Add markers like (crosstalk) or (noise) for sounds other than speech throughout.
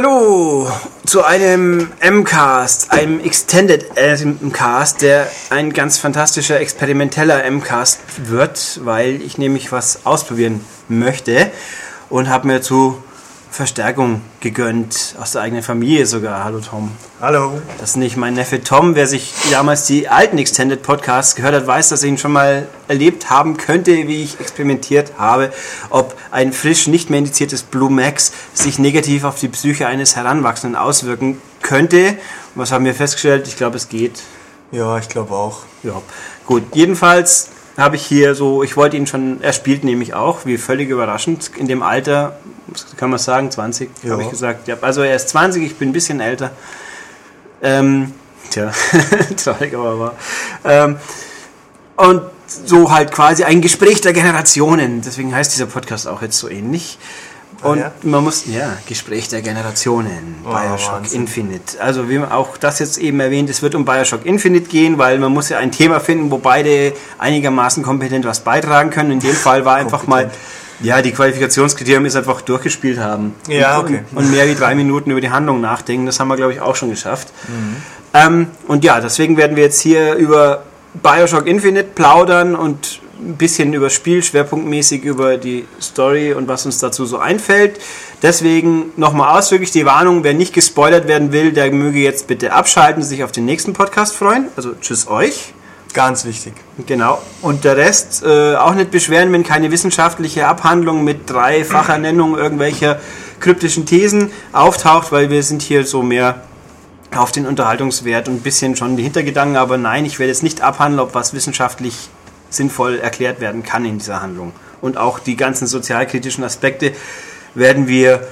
Hallo zu einem M-Cast, einem Extended M-Cast, der ein ganz fantastischer experimenteller M-Cast wird, weil ich nämlich was ausprobieren möchte und habe mir zu Verstärkung gegönnt, aus der eigenen Familie sogar. Hallo Tom. Hallo. Das ist nicht mein Neffe Tom. Wer sich damals die alten Extended Podcasts gehört hat, weiß, dass ich ihn schon mal erlebt haben könnte, wie ich experimentiert habe, ob ein frisch nicht mehr indiziertes Blue Max sich negativ auf die Psyche eines Heranwachsenden auswirken könnte. Was haben wir festgestellt? Ich glaube, es geht. Ja, ich glaube auch. Ja, gut. Jedenfalls habe ich hier so, ich wollte ihn schon, er spielt nämlich auch, wie völlig überraschend, in dem Alter, kann man sagen, 20, Ja. habe ich gesagt. Ja, also er ist 20, ich bin ein bisschen älter. Ähm, tja, (laughs) traurig aber wahr. Ähm, und so halt quasi ein Gespräch der Generationen. Deswegen heißt dieser Podcast auch jetzt so ähnlich. Ah, Und ja? man muss, ja, Gespräch der Generationen, Oh, Bioshock Wahnsinn. Infinite. Also wie auch das jetzt eben erwähnt, es wird um Bioshock Infinite gehen, weil man muss ja ein Thema finden, wo beide einigermaßen kompetent was beitragen können. In dem (laughs) Fall war einfach mal, ja, die Qualifikationskriterium ist einfach durchgespielt haben. Ja, und, okay. Und, und mehr wie drei Minuten über die Handlung nachdenken, das haben wir, glaube ich, auch schon geschafft. Mhm. Ähm, und ja, deswegen werden wir jetzt hier über Bioshock Infinite plaudern und ein bisschen über Spiel, schwerpunktmäßig über die Story und was uns dazu so einfällt. Deswegen nochmal ausdrücklich die Warnung, wer nicht gespoilert werden will, der möge jetzt bitte abschalten, sich auf den nächsten Podcast freuen. Also tschüss euch. Ganz wichtig. Genau. Und der Rest äh, auch nicht beschweren, wenn keine wissenschaftliche Abhandlung mit dreifacher Nennung irgendwelcher kryptischen Thesen auftaucht, weil wir sind hier so mehr auf den Unterhaltungswert und ein bisschen schon die Hintergedanken. Aber nein, ich werde jetzt nicht abhandeln, ob was wissenschaftlich sinnvoll erklärt werden kann in dieser Handlung. Und auch die ganzen sozialkritischen Aspekte werden wir,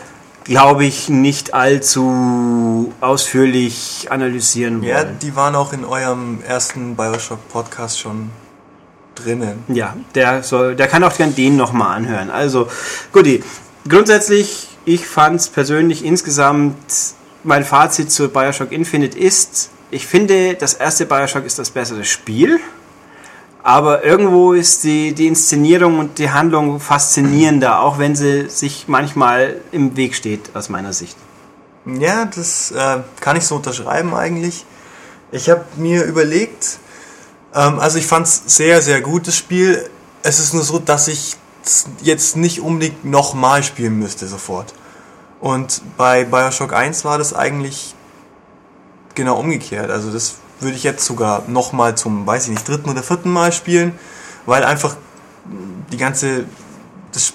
glaube ich, nicht allzu ausführlich analysieren wollen. Ja, die waren auch in eurem ersten Bioshock-Podcast schon drinnen. Ja, der soll, der kann auch gern den nochmal anhören. Also, guti. Grundsätzlich, ich fand es persönlich insgesamt, mein Fazit zu Bioshock Infinite ist, ich finde, das erste Bioshock ist das bessere Spiel. Aber irgendwo ist die, die Inszenierung und die Handlung faszinierender, auch wenn sie sich manchmal im Weg steht, aus meiner Sicht. Ja, das äh, kann ich so unterschreiben eigentlich. Ich habe mir überlegt, ähm, also ich fand es sehr, sehr gut, das Spiel. Es ist nur so, dass ich jetzt nicht unbedingt nochmal spielen müsste sofort. Und bei Bioshock 1 war das eigentlich genau umgekehrt. Also das würde ich jetzt sogar nochmal zum, weiß ich nicht, dritten oder vierten Mal spielen, weil einfach die ganze, das,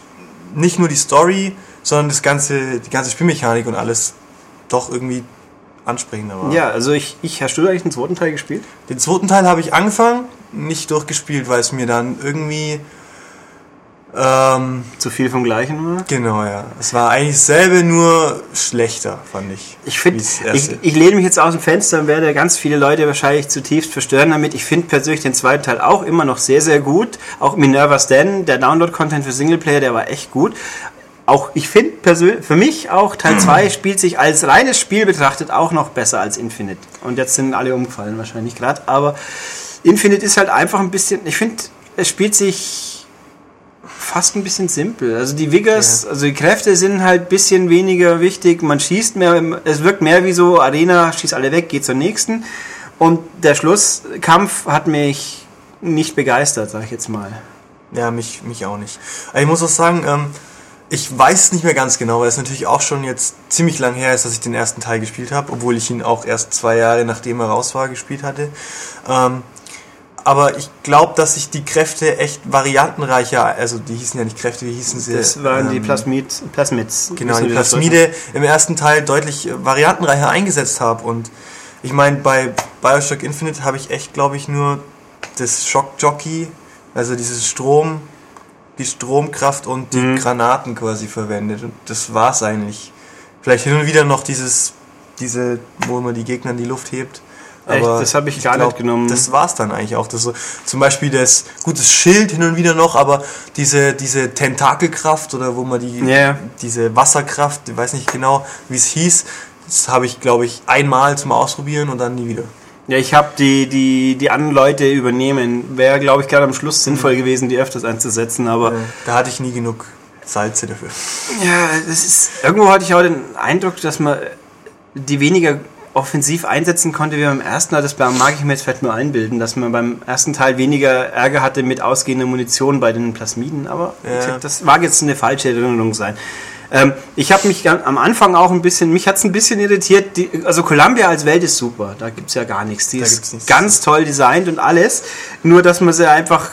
nicht nur die Story, sondern das ganze, die ganze Spielmechanik und alles doch irgendwie ansprechender war. Ja, also ich, ich hast du eigentlich den zweiten Teil gespielt? Den zweiten Teil habe ich angefangen, nicht durchgespielt, weil es mir dann irgendwie ähm, Zu viel vom Gleichen war? genau ja. Es war eigentlich dasselbe, nur schlechter, fand ich. Ich finde, ich, ich lehne mich jetzt aus dem Fenster und werde ganz viele Leute wahrscheinlich zutiefst verstören damit. Ich finde persönlich den zweiten Teil auch immer noch sehr, sehr gut. Auch Minerva's Den, der Download-Content für Singleplayer, der war echt gut. Auch ich finde persönlich, für mich auch Teil 2 (clears throat) spielt sich als reines Spiel betrachtet auch noch besser als Infinite. Und jetzt sind alle umgefallen wahrscheinlich gerade. Aber Infinite ist halt einfach ein bisschen, ich finde, es spielt sich fast ein bisschen simpel. Also die Vigors, also die Kräfte sind halt ein bisschen weniger wichtig. Man schießt mehr, es wirkt mehr wie so Arena, schießt alle weg, geht zur nächsten. Und der Schlusskampf hat mich nicht begeistert, sag ich jetzt mal. Ja, mich, mich auch nicht. Aber ich muss auch sagen, ähm, ich weiß es nicht mehr ganz genau, weil es natürlich auch schon jetzt ziemlich lang her ist, dass ich den ersten Teil gespielt habe, obwohl ich ihn auch erst zwei Jahre nachdem er raus war gespielt hatte. Ähm, aber ich glaube, dass sich die Kräfte echt variantenreicher, also die hießen ja nicht Kräfte, wie hießen sie? Das waren die Ähm, Plasmid, Plasmids. Genau, die Plasmide im ersten Teil deutlich äh, variantenreicher eingesetzt habe. Und ich meine, bei Bioshock Infinite habe ich echt, glaube ich, nur das Shock-Jockey, also dieses Strom, die Stromkraft und die Mhm. Granaten quasi verwendet. Und das war's eigentlich. Vielleicht hin und wieder noch dieses, diese, wo man die Gegner in die Luft hebt. Echt? Das habe ich gar nicht genommen. Das war's dann eigentlich auch. Das so, zum Beispiel das gutes Schild hin und wieder noch, aber diese, diese Tentakelkraft oder wo man die, Ja. diese Wasserkraft, ich weiß nicht genau, wie es hieß, das habe ich, glaube ich, einmal zum Ausprobieren und dann nie wieder. Ja, ich habe die, die, die anderen Leute übernehmen. Wäre, glaube ich, gerade am Schluss sinnvoll gewesen, die öfters einzusetzen, aber Da hatte ich nie genug Salze dafür. Ja, das ist. Irgendwo hatte ich auch den Eindruck, dass man die weniger offensiv einsetzen konnte wie beim ersten, das mag ich mir jetzt vielleicht nur einbilden, dass man beim ersten Teil weniger Ärger hatte mit ausgehender Munition bei den Plasmiden, aber ja. das mag jetzt eine falsche Erinnerung sein. Ähm, ich habe mich am Anfang auch ein bisschen, mich hat es ein bisschen irritiert, die, also Columbia als Welt ist super, da gibt es ja gar nichts. Die da ist ganz toll designt und alles, nur dass man sie einfach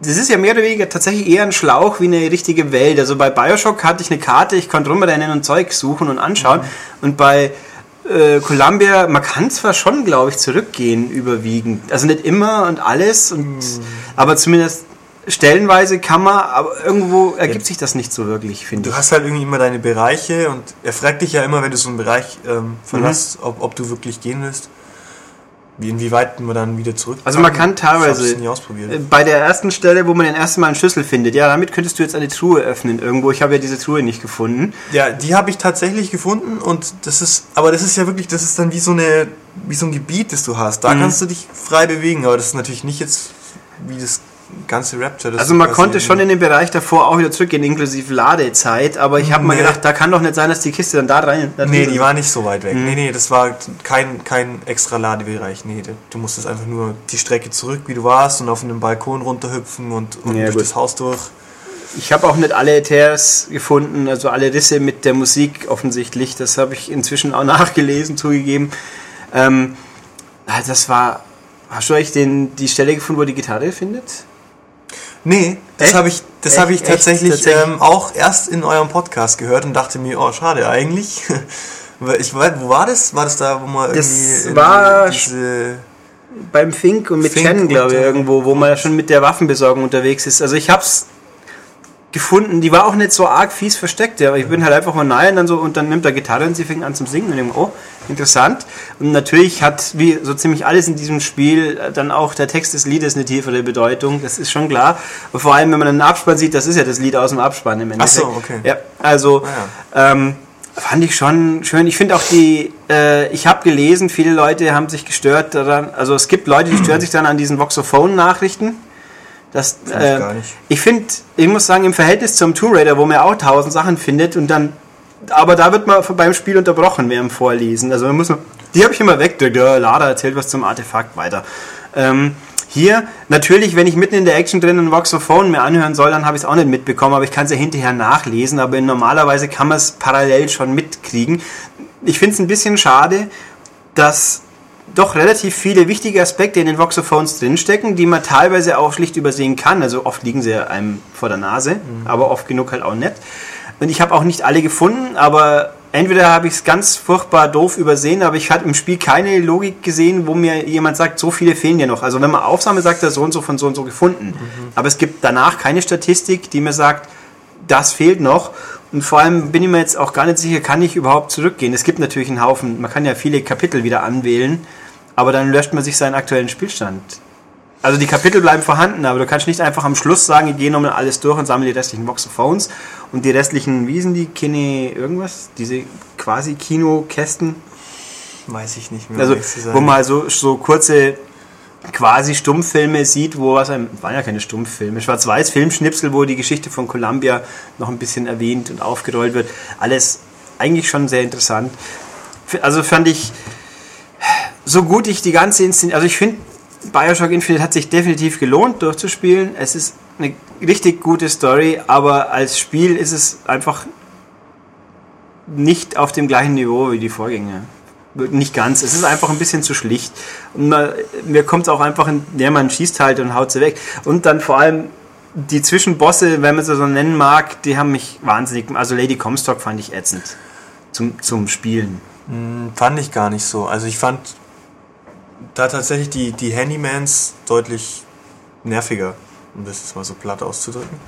das ist ja mehr oder weniger tatsächlich eher ein Schlauch wie eine richtige Welt. Also bei Bioshock hatte ich eine Karte, ich konnte rumrennen und Zeug suchen und anschauen. Mhm. Und bei äh, Columbia, man kann zwar schon, glaube ich, zurückgehen überwiegend. Also nicht immer und alles, und, mhm. aber zumindest stellenweise kann man, aber irgendwo ergibt ja. sich das nicht so wirklich, finde ich. Du hast halt irgendwie immer deine Bereiche und er fragt dich ja immer, wenn du so einen Bereich ähm, verlässt, mhm. ob, ob du wirklich gehen willst. Wie, inwieweit man dann wieder zurück. Also man kann teilweise äh, bei der ersten Stelle, wo man den ersten Mal einen Schlüssel findet, ja, damit könntest du jetzt eine Truhe öffnen irgendwo. Ich habe ja diese Truhe nicht gefunden. Ja, die habe ich tatsächlich gefunden und das ist, aber das ist ja wirklich, das ist dann wie so eine, wie so ein Gebiet, das du hast. Da mhm. kannst du dich frei bewegen, aber das ist natürlich nicht jetzt wie das ganze Raptor. also man konnte schon in den Bereich davor auch wieder zurückgehen, inklusive Ladezeit, aber ich habe nee. mal gedacht, da kann doch nicht sein, dass die Kiste dann da rein... Da nee, die war nicht so weit weg. Mhm. Nee, nee, das war kein, kein extra Ladebereich. Nee, du musstest einfach nur die Strecke zurück, wie du warst und auf einem Balkon runterhüpfen und, und ja, durch gut. das Haus durch. Ich habe auch nicht alle Tears gefunden, also alle Risse mit der Musik offensichtlich. Das habe ich inzwischen auch (laughs) nachgelesen, zugegeben. Ähm, das war... Hast du euch den, die Stelle gefunden, wo die Gitarre findet? Nee, das habe ich, das hab ich tatsächlich, tatsächlich? Ähm, auch erst in eurem Podcast gehört und dachte mir, oh, schade eigentlich. (laughs) ich weiß, wo war das? War das da, wo man das irgendwie war diese beim Fink und mit Fink Chen, glaube ich, irgendwo, wo man schon mit der Waffenbesorgung unterwegs ist. Also ich habe es gefunden, die war auch nicht so arg fies versteckt, aber ich bin halt einfach mal nahe und dann so und dann nimmt er Gitarre und sie fängt an zum Singen und denke, oh, interessant. Und natürlich hat wie so ziemlich alles in diesem Spiel dann auch der Text des Liedes eine tiefere Bedeutung, das ist schon klar. Und vor allem, wenn man einen Abspann sieht, das ist ja das Lied aus dem Abspann im Endeffekt. Ach so, okay. Ja, also ah, ja. Ähm, fand ich schon schön. Ich finde auch die, äh, ich habe gelesen, viele Leute haben sich gestört daran, also es gibt Leute, die stören sich dann an diesen Voxophone-Nachrichten das, find äh, ich finde, ich muss sagen, im Verhältnis zum Tomb Raider, wo man auch tausend Sachen findet und dann, aber da wird man beim Spiel unterbrochen während dem Vorlesen. Also man muss man, die habe ich immer weg, der Lader erzählt was zum Artefakt weiter. Ähm, hier, natürlich, wenn ich mitten in der Action drin ein Voxophone mir anhören soll, dann habe ich es auch nicht mitbekommen, aber ich kann es ja hinterher nachlesen, aber normalerweise kann man es parallel schon mitkriegen. Ich finde es ein bisschen schade, dass doch relativ viele wichtige Aspekte in den Voxophones drinstecken, die man teilweise auch schlicht übersehen kann. Also oft liegen sie einem vor der Nase, mhm. aber oft genug halt auch nicht. Und ich habe auch nicht alle gefunden, aber entweder habe ich es ganz furchtbar doof übersehen, aber ich hatte im Spiel keine Logik gesehen, wo mir jemand sagt, so viele fehlen dir noch. Also wenn man aufsammelt, sagt er so und so von so und so gefunden. Mhm. Aber es gibt danach keine Statistik, die mir sagt, das fehlt noch. Und vor allem bin ich mir jetzt auch gar nicht sicher, kann ich überhaupt zurückgehen? Es gibt natürlich einen Haufen, man kann ja viele Kapitel wieder anwählen, aber dann löscht man sich seinen aktuellen Spielstand. Also die Kapitel bleiben vorhanden, aber du kannst nicht einfach am Schluss sagen, ich gehe nochmal alles durch und sammle die restlichen Voxophones und die restlichen, wie sind die, Kine irgendwas? Diese quasi Kinokästen? Weiß ich nicht mehr. Also, wo man so, so kurze quasi Stummfilme sieht, wo was einem, waren ja keine Stummfilme, schwarz-weiß Filmschnipsel, wo die Geschichte von Columbia noch ein bisschen erwähnt und aufgerollt wird. Alles eigentlich schon sehr interessant. Also fand ich, so gut ich die ganze Inszenierung, also ich finde, Bioshock Infinite hat sich definitiv gelohnt durchzuspielen. Es ist eine richtig gute Story, aber als Spiel ist es einfach nicht auf dem gleichen Niveau wie die Vorgänger nicht ganz. Es ist einfach ein bisschen zu schlicht. Und man, mir kommt es auch einfach, in, ja, man schießt halt und haut sie weg. Und dann vor allem die Zwischenbosse, wenn man sie so nennen mag, die haben mich wahnsinnig. Also Lady Comstock fand ich ätzend zum, zum Spielen. Hm, fand ich gar nicht so. Also ich fand da tatsächlich die, die Handymans deutlich nerviger, um das jetzt mal so platt auszudrücken.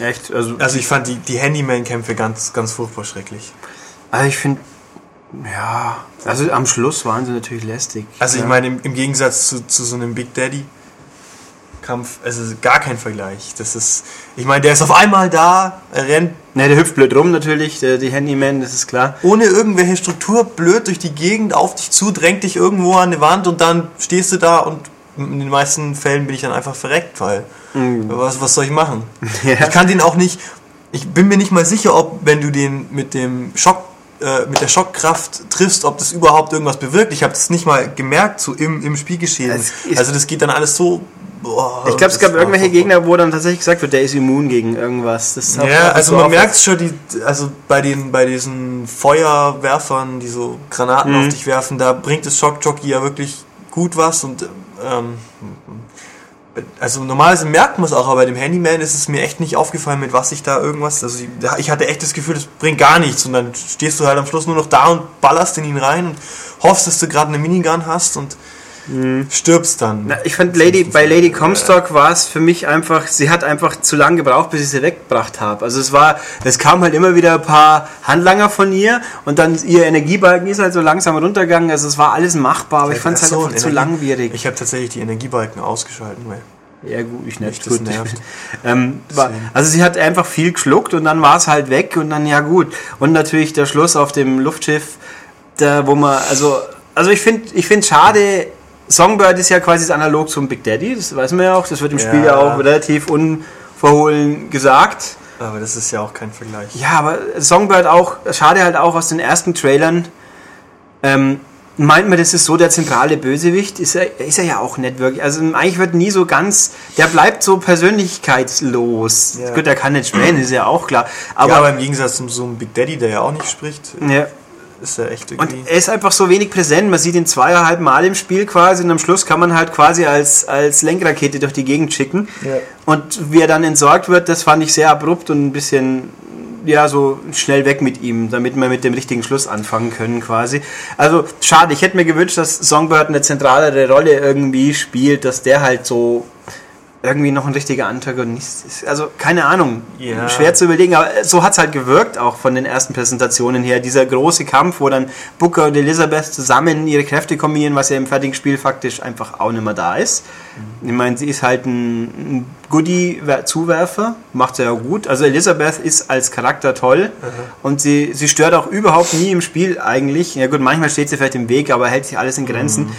Echt? Also, also ich fand die, die Handyman-Kämpfe ganz, ganz furchtbar schrecklich. Also ich finde ja, also am Schluss waren sie natürlich lästig. Also ich meine, im, im, Gegensatz zu, zu so einem Big Daddy Kampf, also gar kein Vergleich. Das ist, ich meine, der ist auf einmal da, er rennt. Ne, der hüpft blöd rum natürlich, der, die Handyman, das ist klar. Ohne irgendwelche Struktur, blöd durch die Gegend, auf dich zu, drängt dich irgendwo an die Wand und dann stehst du da und in den meisten Fällen bin ich dann einfach verreckt, weil mhm. was, was soll ich machen? (laughs) Ja. Ich kann den auch nicht, ich bin mir nicht mal sicher, ob wenn du den mit dem Schock äh, mit der Schockkraft triffst, ob das überhaupt irgendwas bewirkt. Ich habe das nicht mal gemerkt so im, im Spielgeschehen. Also das geht dann alles so Boah, ich glaube, es gab irgendwelche Gegner, wo dann tatsächlich gesagt wird, der ist immun gegen irgendwas. Ja, also so man merkt schon, die, also bei, den, bei diesen Feuerwerfern, die so Granaten mhm. auf dich werfen, da bringt das Schockjockey ja wirklich gut was und ähm, also normalerweise merkt man es auch, aber bei dem Handyman ist es mir echt nicht aufgefallen, mit was ich da irgendwas, also ich, ich hatte echt das Gefühl, das bringt gar nichts. Und dann stehst du halt am Schluss nur noch da und ballerst in ihn rein und hoffst, dass du gerade eine Minigun hast und Mhm. stirbst dann. Na, ich fand Lady, bei Lady Comstock war es für mich einfach, sie hat einfach zu lange gebraucht, bis ich sie weggebracht habe. Also es war, es kam halt immer wieder ein paar Handlanger von ihr und dann ihr Energiebalken ist halt so langsam runtergegangen. Also es war alles machbar, aber ich fand es halt so einfach zu langwierig. Ich habe tatsächlich die Energiebalken ausgeschalten, weil ja gut, ich nicht. Gut. ähm, war, also sie hat einfach viel geschluckt und dann war es halt weg und dann ja gut. Und natürlich der Schluss auf dem Luftschiff, da wo man, also, also ich finde ich finde schade, Songbird ist ja quasi das Analog zum Big Daddy, das weiß man ja auch, das wird im ja. Spiel ja auch relativ unverhohlen gesagt. Aber das ist ja auch kein Vergleich. Ja, aber Songbird auch, schade halt auch aus den ersten Trailern, ähm, meint man, das ist so der zentrale Bösewicht, ist er, ist er ja auch nicht wirklich. Also eigentlich wird nie so ganz, der bleibt so persönlichkeitslos. Ja. Gut, der kann nicht sprechen, ist ja auch klar. Aber, ja, aber im Gegensatz zum so einem Big Daddy, der ja auch nicht spricht. Ja ist er echt irgendwie. Und er ist einfach so wenig präsent. Man sieht ihn zweieinhalb Mal im Spiel quasi und am Schluss kann man halt quasi als, als Lenkrakete durch die Gegend schicken. Ja. Und wie er dann entsorgt wird, das fand ich sehr abrupt und ein bisschen ja, so schnell weg mit ihm, damit wir mit dem richtigen Schluss anfangen können quasi. Also schade, ich hätte mir gewünscht, dass Songbird eine zentralere Rolle irgendwie spielt, dass der halt so irgendwie noch ein richtiger Antagonist ist. Also keine Ahnung, ja. schwer zu überlegen, aber so hat es halt gewirkt, auch von den ersten Präsentationen her. Dieser große Kampf, wo dann Booker und Elizabeth zusammen ihre Kräfte kombinieren, was ja im fertigen Spiel faktisch einfach auch nicht mehr da ist. Mhm. Ich meine, sie ist halt ein, ein Goodie-Zuwerfer, macht sie ja gut. Also Elizabeth ist als Charakter toll mhm. und sie, sie stört auch überhaupt nie im Spiel eigentlich. Ja gut, manchmal steht sie vielleicht im Weg, aber hält sich alles in Grenzen. Mhm.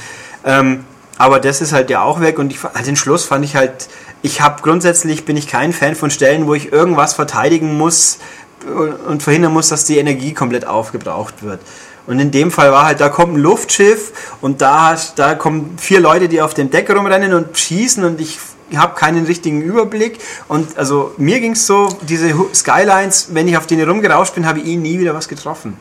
Ähm, aber das ist halt ja auch weg und ich, halt den Schluss fand ich halt, ich habe grundsätzlich bin ich kein Fan von Stellen, wo ich irgendwas verteidigen muss und verhindern muss, dass die Energie komplett aufgebraucht wird. Und in dem Fall war halt, da kommt ein Luftschiff und da, da kommen vier Leute, die auf dem Deck rumrennen und schießen und ich habe keinen richtigen Überblick. Und also mir ging es so, diese Skylines, wenn ich auf denen rumgerauscht bin, habe ich ihnen nie wieder was getroffen.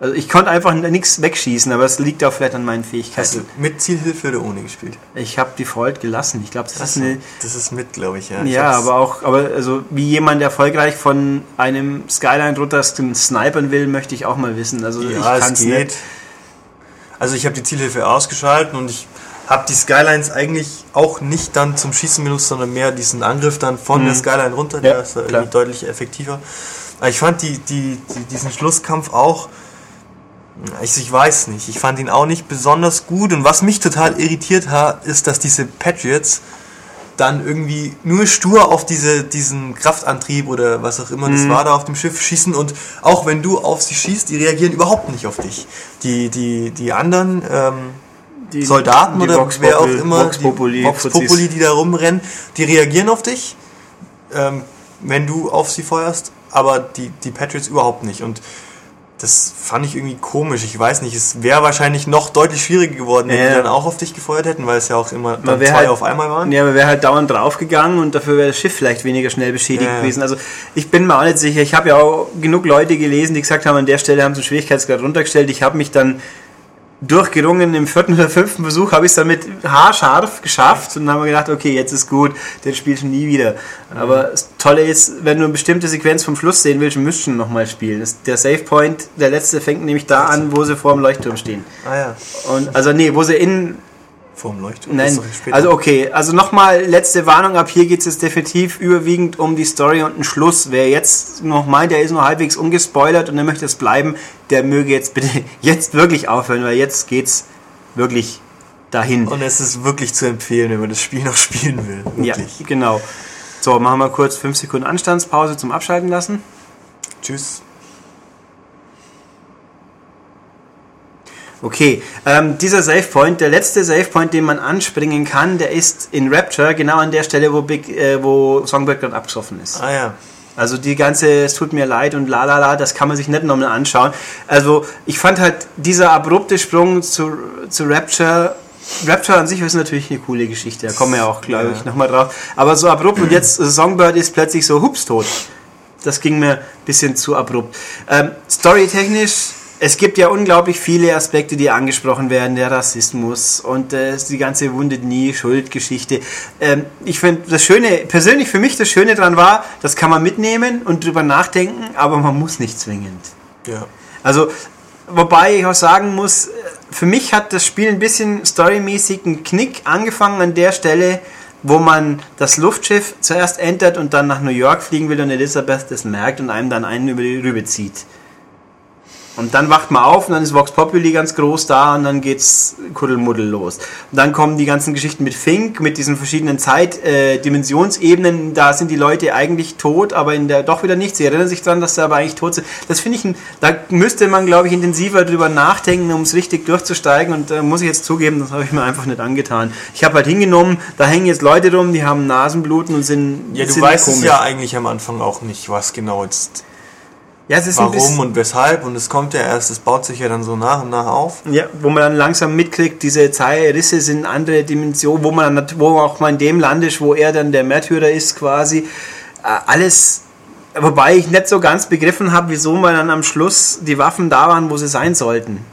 Also ich konnte einfach nichts wegschießen, aber es liegt auch vielleicht an meinen Fähigkeiten. Hast du mit Zielhilfe oder ohne gespielt? Ich habe Default gelassen. Ich glaube, das, das, ist eine. Das ist mit, glaube ich, ja. Ja, aber auch, aber also wie jemand erfolgreich von einem Skyline runter snipern will, möchte ich auch mal wissen. Also ja, ich kann es geht. Also ich habe die Zielhilfe ausgeschaltet und ich habe die Skylines eigentlich auch nicht dann zum Schießen benutzt, sondern mehr diesen Angriff dann von mhm. der Skyline runter. Ja, der ist da deutlich effektiver. Aber ich fand die, die, die, diesen Schlusskampf auch ich, ich weiß nicht. Ich fand ihn auch nicht besonders gut. Und was mich total irritiert hat, ist, dass diese Patriots dann irgendwie nur stur auf diese, diesen Kraftantrieb oder was auch immer mhm. das war da auf dem Schiff schießen und auch wenn du auf sie schießt, die reagieren überhaupt nicht auf dich. Die, die, die anderen ähm, die, Soldaten die oder Vox wer auch immer, Vox Populi, die Vox Populi, die da rumrennen, die reagieren auf dich, ähm, wenn du auf sie feuerst, aber die, die Patriots überhaupt nicht. Und das fand ich irgendwie komisch. Ich weiß nicht, es wäre wahrscheinlich noch deutlich schwieriger geworden, wenn ja. die dann auch auf dich gefeuert hätten, weil es ja auch immer dann zwei halt, auf einmal waren. Ja, man wäre halt dauernd draufgegangen und dafür wäre das Schiff vielleicht weniger schnell beschädigt ja. gewesen. Also ich bin mir auch nicht sicher. Ich habe ja auch genug Leute gelesen, die gesagt haben, an der Stelle haben sie den Schwierigkeitsgrad runtergestellt. Ich habe mich dann durchgerungen. Im vierten oder fünften Versuch habe ich es dann mit haarscharf geschafft und dann haben wir gedacht, okay, jetzt ist gut, den spielst du nie wieder. Aber das Tolle ist, wenn du eine bestimmte Sequenz vom Schluss sehen willst, müsst du nochmal spielen. Das, der Save Point, der letzte, fängt nämlich da an, wo sie vor dem Leuchtturm stehen. Ah ja. Und, also nee, wo sie in Vorm Leuchtturm? Nein, also okay, also nochmal letzte Warnung, ab hier geht es jetzt definitiv überwiegend um die Story und einen Schluss. Wer jetzt noch meint, der ist nur halbwegs ungespoilert und er möchte es bleiben, der möge jetzt bitte (laughs) jetzt wirklich aufhören, weil jetzt geht's wirklich dahin. Und es ist wirklich zu empfehlen, wenn man das Spiel noch (laughs) spielen will. Wirklich. Ja, genau. So, machen wir kurz 5 Sekunden Anstandspause zum Abschalten lassen. Tschüss. Okay, ähm, dieser Save Point, der letzte Save Point, den man anspringen kann, der ist in Rapture genau an der Stelle, wo, Big, äh, wo Songbird gerade abgesoffen ist. Ah ja. Also die ganze, es tut mir leid und la la la, das kann man sich nicht nochmal anschauen. Also ich fand halt dieser abrupte Sprung zu, zu Rapture Rapture an sich ist natürlich eine coole Geschichte, da kommen wir ja auch, glaube ja. ich, nochmal drauf. Aber so abrupt und jetzt Songbird ist plötzlich so hups tot. Das ging mir ein bisschen zu abrupt. Ähm, Storytechnisch es gibt ja unglaublich viele Aspekte, die angesprochen werden, der Rassismus und äh, die ganze Wundet nie Schuldgeschichte. Ähm, ich finde das Schöne, persönlich für mich das Schöne daran war, das kann man mitnehmen und drüber nachdenken, aber man muss nicht zwingend. Ja. Also, wobei ich auch sagen muss, für mich hat das Spiel ein bisschen storymäßig einen Knick angefangen an der Stelle, wo man das Luftschiff zuerst entert und dann nach New York fliegen will und Elizabeth das merkt und einem dann einen über die Rübe zieht. Und dann wacht man auf und dann ist Vox Populi ganz groß da und dann geht's Kuddelmuddel los. Und dann kommen die ganzen Geschichten mit Fink, mit diesen verschiedenen Zeitdimensionsebenen. Äh, da sind die Leute eigentlich tot, aber in der doch wieder nicht. Sie erinnern sich daran, dass sie aber eigentlich tot sind. Das finde ich, ein, da müsste man, glaube ich, intensiver drüber nachdenken, um es richtig durchzusteigen. Und da äh, muss ich jetzt zugeben, das habe ich mir einfach nicht angetan. Ich habe halt hingenommen, da hängen jetzt Leute rum, die haben Nasenbluten und sind. Ja, du sind weißt komisch. es ja eigentlich am Anfang auch nicht, was genau jetzt ja, Warum und weshalb und es kommt ja erst, es baut sich ja dann so nach und nach auf. Ja, wo man dann langsam mitkriegt, diese Risse sind andere Dimensionen, wo man dann, wo auch mal in dem Land ist, wo er dann der Märtyrer ist quasi. Äh, alles, wobei ich nicht so ganz begriffen habe, wieso man dann am Schluss die Waffen da waren, wo sie sein sollten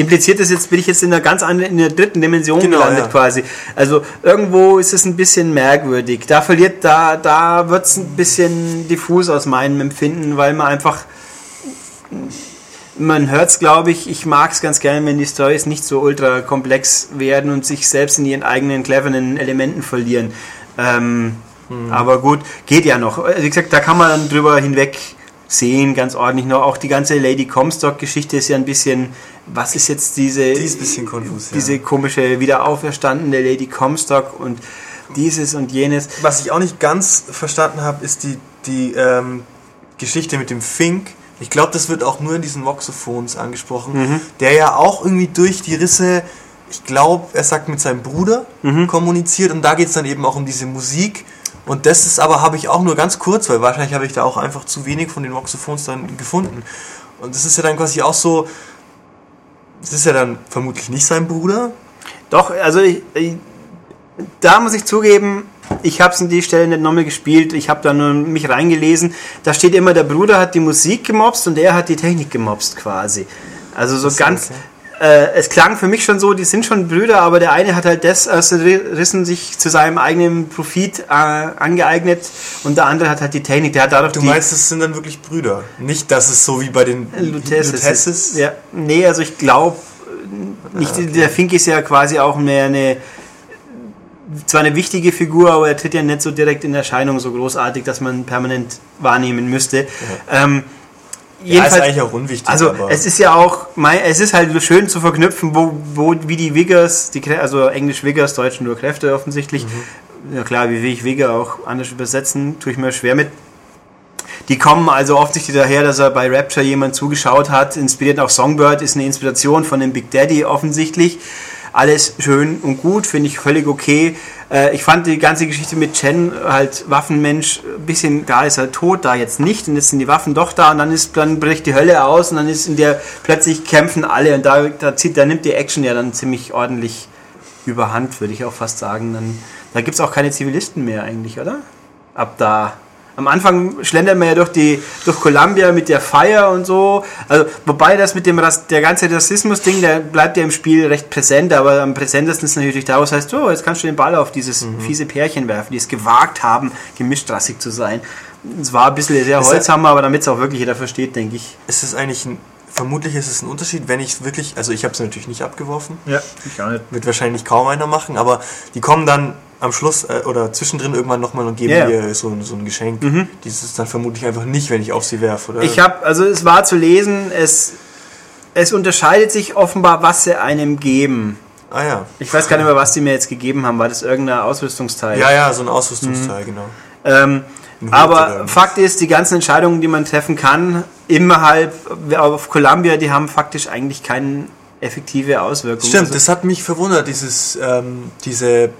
impliziert das jetzt, bin ich jetzt in einer ganz anderen, in der dritten Dimension genau, gelandet ja. quasi. Also irgendwo ist es ein bisschen merkwürdig. Da verliert, da, da wird es ein bisschen diffus aus meinem Empfinden, weil man einfach, man hört es, glaube ich, ich mag es ganz gerne, wenn die Stories nicht so ultra komplex werden und sich selbst in ihren eigenen cleveren Elementen verlieren. Ähm, mhm. Aber gut, geht ja noch. Wie gesagt, da kann man dann drüber hinweg sehen, ganz ordentlich noch. Auch die ganze Lady Comstock-Geschichte ist ja ein bisschen, was ist jetzt diese, die ist bisschen konfus, diese ja. komische wiederauferstandene Lady Comstock und dieses und jenes. Was ich auch nicht ganz verstanden habe, ist die, die ähm, Geschichte mit dem Fink. Ich glaube, das wird auch nur in diesen Voxophones angesprochen, mhm. der ja auch irgendwie durch die Risse, ich glaube, er sagt mit seinem Bruder mhm. kommuniziert und da geht es dann eben auch um diese Musik und das ist aber, habe ich auch nur ganz kurz, weil wahrscheinlich habe ich da auch einfach zu wenig von den Voxophones dann gefunden. Und das ist ja dann quasi auch so, das ist ja dann vermutlich nicht sein Bruder. Doch, also ich, ich, da muss ich zugeben, ich habe es an die Stelle nicht nochmal gespielt, ich habe da nur mich reingelesen. Da steht immer, der Bruder hat die Musik gemobst und er hat die Technik gemobst quasi. Also so ganz, okay äh, es klang für mich schon so, die sind schon Brüder, aber der eine hat halt das aus den Rissen sich zu seinem eigenen Profit äh, angeeignet und der andere hat halt die Technik. Der hat dadurch du meinst, es sind dann wirklich Brüder? Nicht, dass es so wie bei den Lutesses Ja, nee, also ich glaube, nicht, ah, okay. der Fink ist ja quasi auch mehr eine zwar eine wichtige Figur, aber er tritt ja nicht so direkt in Erscheinung so großartig, dass man permanent wahrnehmen müsste. Ja. Ähm, jedenfalls, ja, ist eigentlich auch unwichtig. Also es ist ja auch, es ist halt schön zu verknüpfen, wo, wo wie die Wiggers, die, also Englisch Wiggers, Deutsch nur Kräfte offensichtlich. Mhm. Ja klar, wie will ich Wigger auch anders übersetzen, tue ich mir schwer mit. Die kommen also offensichtlich daher, dass er bei Rapture jemand zugeschaut hat. Inspiriert auch Songbird ist eine Inspiration von dem Big Daddy offensichtlich. Alles schön und gut, finde ich völlig okay. Äh, ich fand die ganze Geschichte mit Chen, halt Waffenmensch, ein bisschen, da ist er tot, da jetzt nicht und jetzt sind die Waffen doch da und dann ist, dann bricht die Hölle aus und dann ist in der plötzlich kämpfen alle und da, da zieht, da nimmt die Action ja dann ziemlich ordentlich überhand, würde ich auch fast sagen. Dann, da gibt es auch keine Zivilisten mehr eigentlich, oder? Ab da am Anfang schlendern wir ja durch die durch Columbia mit der Feier und so. Also, wobei das mit dem Rass, der ganze Rassismus-Ding, der bleibt ja im Spiel recht präsent, aber am präsentesten ist natürlich da, was heißt, so, jetzt kannst du den Ball auf dieses mhm. fiese Pärchen werfen, die es gewagt haben, gemischtrassig zu sein. Es war ein bisschen sehr holzhammer, aber damit es auch wirklich jeder versteht, denke ich. Ist es eigentlich ein vermutlich ist es ein Unterschied, wenn ich wirklich, also ich habe es natürlich nicht abgeworfen. Ja, ich gar nicht. Wird wahrscheinlich kaum einer machen, aber die kommen dann am Schluss äh, oder zwischendrin irgendwann nochmal und geben yeah. dir so, so ein Geschenk. Mhm. Dieses ist dann vermutlich einfach nicht, wenn ich auf sie werfe, oder? Ich habe, also es war zu lesen, es, es unterscheidet sich offenbar, was sie einem geben. Ah ja. Ich weiß gar nicht mehr, was die mir jetzt gegeben haben. War das irgendein Ausrüstungsteil? Ja, ja, so ein Ausrüstungsteil, mhm. genau. Ähm, aber Fakt ist, die ganzen Entscheidungen, die man treffen kann, innerhalb auf Columbia, die haben faktisch eigentlich keine effektive Auswirkung. Stimmt, also, das hat mich verwundert, dieses, ähm, diese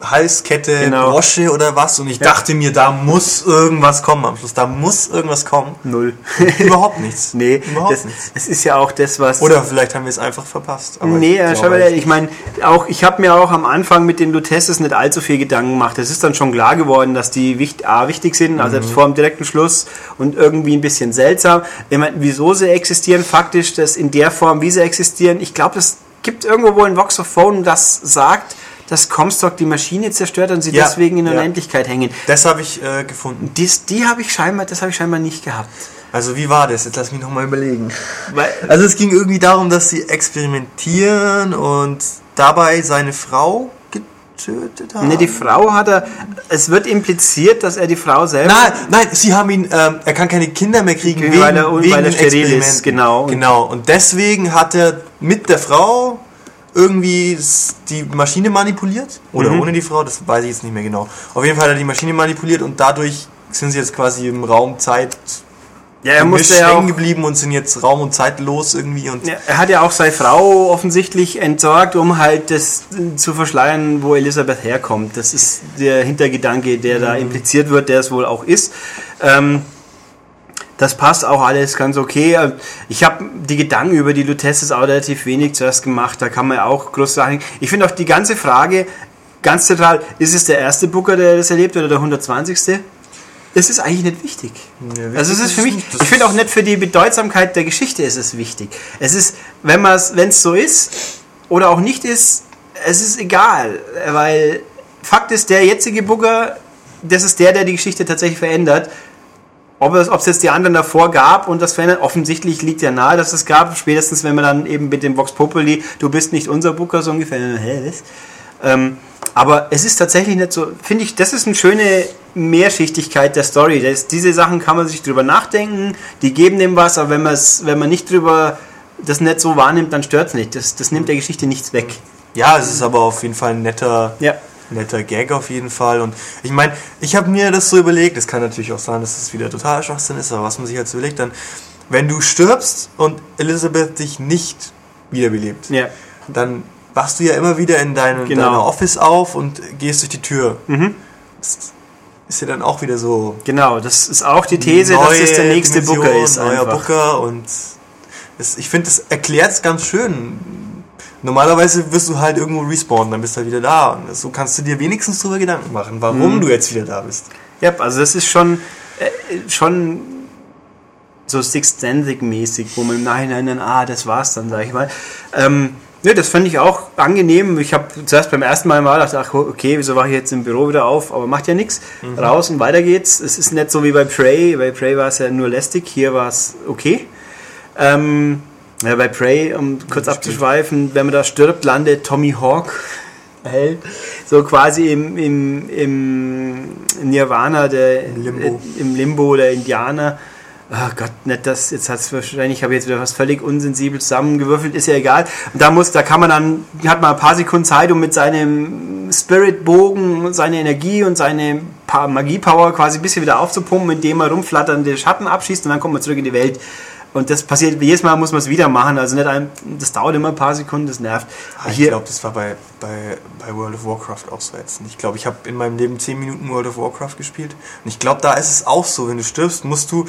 Halskette, Genau. Brosche oder was und ich dachte mir, da muss irgendwas kommen am Schluss. Da muss irgendwas kommen. Null. (laughs) Überhaupt nichts. (laughs) nee, Überhaupt das, nichts. es ist ja auch das, was. Oder vielleicht haben wir es einfach verpasst. aber Nee, ich schau mal, ich meine, auch ich habe mir auch am Anfang mit den Lutesses nicht allzu viel Gedanken gemacht. Es ist dann schon klar geworden, dass die wichtig, A, wichtig sind, also Mhm. selbst vor dem direkten Schluss und irgendwie ein bisschen seltsam. Wenn man, wieso sie existieren, faktisch, das in der Form, wie sie existieren, ich glaube, es gibt irgendwo wo in Vox of Phone, das sagt, dass Comstock die Maschine zerstört und sie Ja, deswegen in ja. Unendlichkeit hängen. Das habe ich äh, gefunden. Dies, die habe ich scheinbar, das habe ich scheinbar nicht gehabt. Also wie war das? Jetzt lass mich nochmal überlegen. Weil, Also es ging irgendwie darum, dass sie experimentieren und dabei seine Frau getötet haben. ne, die Frau hat er, es wird impliziert, dass er die Frau selber Nein, nein, sie haben ihn, ähm, er kann keine Kinder mehr kriegen Weil wegen, er- wegen weil er steril ist, genau. Genau, und deswegen hat er mit der Frau irgendwie die Maschine manipuliert. Oder Mhm. ohne die Frau, das weiß ich jetzt nicht mehr genau. Auf jeden Fall hat er die Maschine manipuliert und dadurch sind sie jetzt quasi im Raum Zeit Ja, er musste ja hängen geblieben und sind jetzt raum- und zeitlos irgendwie und ja, er hat ja auch seine Frau offensichtlich entsorgt, um halt das zu verschleiern, wo Elisabeth herkommt. Das ist der Hintergedanke, der da impliziert wird, der es wohl auch ist. Ähm, das passt auch alles ganz okay. Ich habe die Gedanken über die Lutesses auch relativ wenig zuerst gemacht. Da kann man ja auch groß sagen. Ich finde auch die ganze Frage ganz zentral, ist es der erste Booker, der das erlebt oder der 120. Das ist eigentlich nicht wichtig. Ja, also es wichtig ist für mich, ich finde auch nicht für die Bedeutsamkeit der Geschichte ist es wichtig. Es ist, wenn man es, wenn es so ist oder auch nicht ist, es ist egal, weil Fakt ist, der jetzige Booker, das ist der, der die Geschichte tatsächlich verändert. Ob es, ob es jetzt die anderen davor gab und das verändert, offensichtlich liegt ja nahe, dass es gab, spätestens wenn man dann eben mit dem Vox Populi, du bist nicht unser Booker, so ungefähr, hä, was? Ähm, aber es ist tatsächlich nicht so, finde ich, das ist eine schöne Mehrschichtigkeit der Story. Das, diese Sachen kann man sich drüber nachdenken, die geben dem was, aber wenn, wenn man nicht drüber das nicht so wahrnimmt, dann stört es nicht. Das, das nimmt der Geschichte nichts weg. ja, es ist aber auf jeden Fall ein netter, Ja. Netter Gag auf jeden Fall. Und ich meine, ich habe mir das so überlegt, es kann natürlich auch sein, dass es wieder total Schwachsinn ist, aber was man sich halt so überlegt, dann, wenn du stirbst und Elizabeth dich nicht wiederbelebt, Ja. dann wachst du ja immer wieder in deinem Genau. deiner Office auf und gehst durch die Tür. Das ist ja dann auch wieder so Genau, das ist auch die These, dass es der nächste Dimension, Booker ist. Neuer Einfach. Booker und es, ich finde, das erklärt es ganz schön. Normalerweise wirst du halt irgendwo respawnen, dann bist du halt wieder da. Und so kannst du dir wenigstens darüber Gedanken machen, warum Mhm. du jetzt wieder da bist. Ja, also das ist schon, äh, schon so Sixth Sensing-mäßig, wo man im Nachhinein dann, ah, das war's dann, sag ich mal. Ähm, ne, das fand ich auch angenehm. Ich habe zuerst beim ersten Mal mal gedacht, ach, okay, wieso wache ich jetzt im Büro wieder auf? Aber macht ja nichts. Raus und weiter geht's. Es ist nicht so wie bei Prey. Bei Prey war es ja nur lästig, hier war es okay. Ähm, ja, bei Prey, um kurz abzuschweifen, wenn man da stirbt, landet Tommy Hawk. Hell. So quasi im, im, im Nirvana, der, Limbo. Äh, im Limbo der Indianer. Oh Gott, nicht das, jetzt hat es wahrscheinlich, ich habe jetzt wieder was völlig unsensibel zusammengewürfelt, ist ja egal. Und da muss, da kann man dann, hat man ein paar Sekunden Zeit, um mit seinem Spirit-Bogen, seine Energie und seine Magie-Power quasi ein bisschen wieder aufzupumpen, indem man rumflatternde Schatten abschießt und dann kommt man zurück in die Welt. Und das passiert, jedes Mal muss man es wieder machen, also nicht ein, das dauert immer ein paar Sekunden, das nervt. Ah, Ich glaube, das war bei, bei, bei World of Warcraft auch so jetzt. Ich glaube, ich habe in meinem Leben 10 Minuten World of Warcraft gespielt. Und ich glaube, da ist es auch so, wenn du stirbst, musst du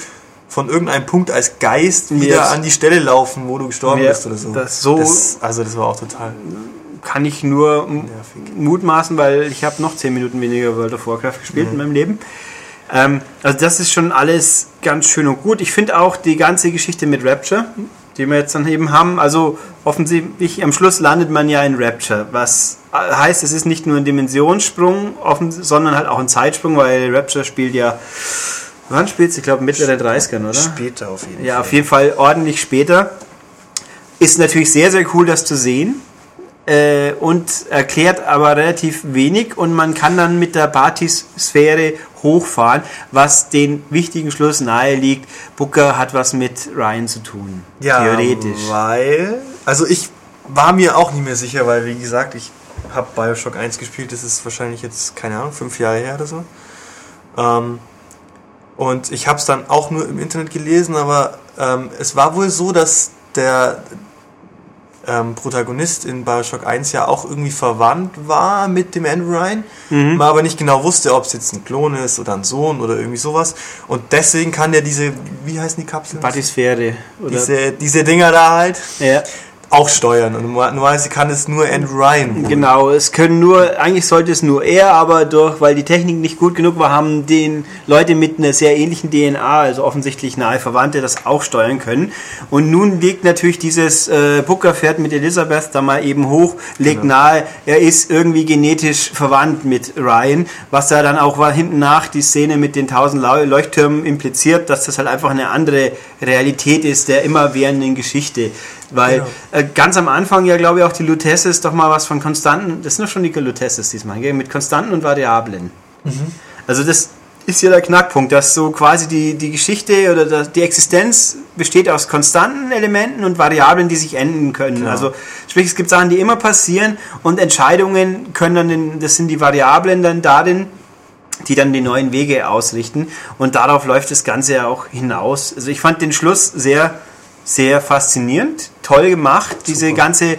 von irgendeinem Punkt als Geist wieder Yes. an die Stelle laufen, wo du gestorben Ja, bist oder so. das so- Das, also das war auch total kann ich nur nervig. mutmaßen, weil ich habe noch 10 Minuten weniger World of Warcraft gespielt Mhm. in meinem Leben. Ähm, also das ist schon alles ganz schön und gut. Ich finde auch die ganze Geschichte mit Rapture, die wir jetzt dann eben haben, also offensichtlich am Schluss landet man ja in Rapture, was heißt, es ist nicht nur ein Dimensionssprung, sondern halt auch ein Zeitsprung, weil Rapture spielt ja, wann spielt Ich glaube Mitte der 30ern, oder? Später auf jeden Ja, Fall. auf jeden Fall ordentlich später. Ist natürlich sehr, sehr cool, das zu sehen. Äh, und erklärt aber relativ wenig und man kann dann mit der Batis-Sphäre hochfahren, was den wichtigen Schluss nahe liegt. Booker hat was mit Ryan zu tun. Ja, theoretisch. Weil, also ich war mir auch nicht mehr sicher, weil wie gesagt, ich habe Bioshock 1 gespielt, das ist wahrscheinlich jetzt, keine Ahnung, fünf Jahre her oder so. Ähm, und ich habe es dann auch nur im Internet gelesen, aber ähm, es war wohl so, dass der ähm, Protagonist in Bioshock 1 ja auch irgendwie verwandt war mit dem Andrew Ryan, mhm. man aber nicht genau wusste, ob es jetzt ein Klon ist oder ein Sohn oder irgendwie sowas. Und deswegen kann der diese, wie heißen die Kapseln? Batisphäre. Oder diese, diese Dinger da halt. Ja auch steuern. Und normalerweise kann es nur Andrew Ryan. Genau, es können nur, eigentlich sollte es nur er, aber durch, weil die Technik nicht gut genug war, haben den Leute mit einer sehr ähnlichen DNA, also offensichtlich nahe Verwandte, das auch steuern können. Und nun legt natürlich dieses äh, Booker-Pferd mit Elizabeth da mal eben hoch, legt genau. nahe, er ist irgendwie genetisch verwandt mit Ryan, was da dann auch war hinten nach die Szene mit den tausend Leuchttürmen impliziert, dass das halt einfach eine andere Realität ist der immerwährenden Geschichte. Weil genau. äh, ganz am Anfang ja, glaube ich, auch die Lutesses doch mal was von Konstanten, das sind doch schon die Lutesses diesmal, gell? mit Konstanten und Variablen. Mhm. Also das ist ja der Knackpunkt, dass so quasi die, die Geschichte oder die Existenz besteht aus konstanten Elementen und Variablen, die sich ändern können. Genau. Also sprich, es gibt Sachen, die immer passieren und Entscheidungen können dann, in, das sind die Variablen dann darin, die dann die neuen Wege ausrichten und darauf läuft das Ganze ja auch hinaus. Also ich fand den Schluss sehr sehr faszinierend, toll gemacht. Super. Diese ganze,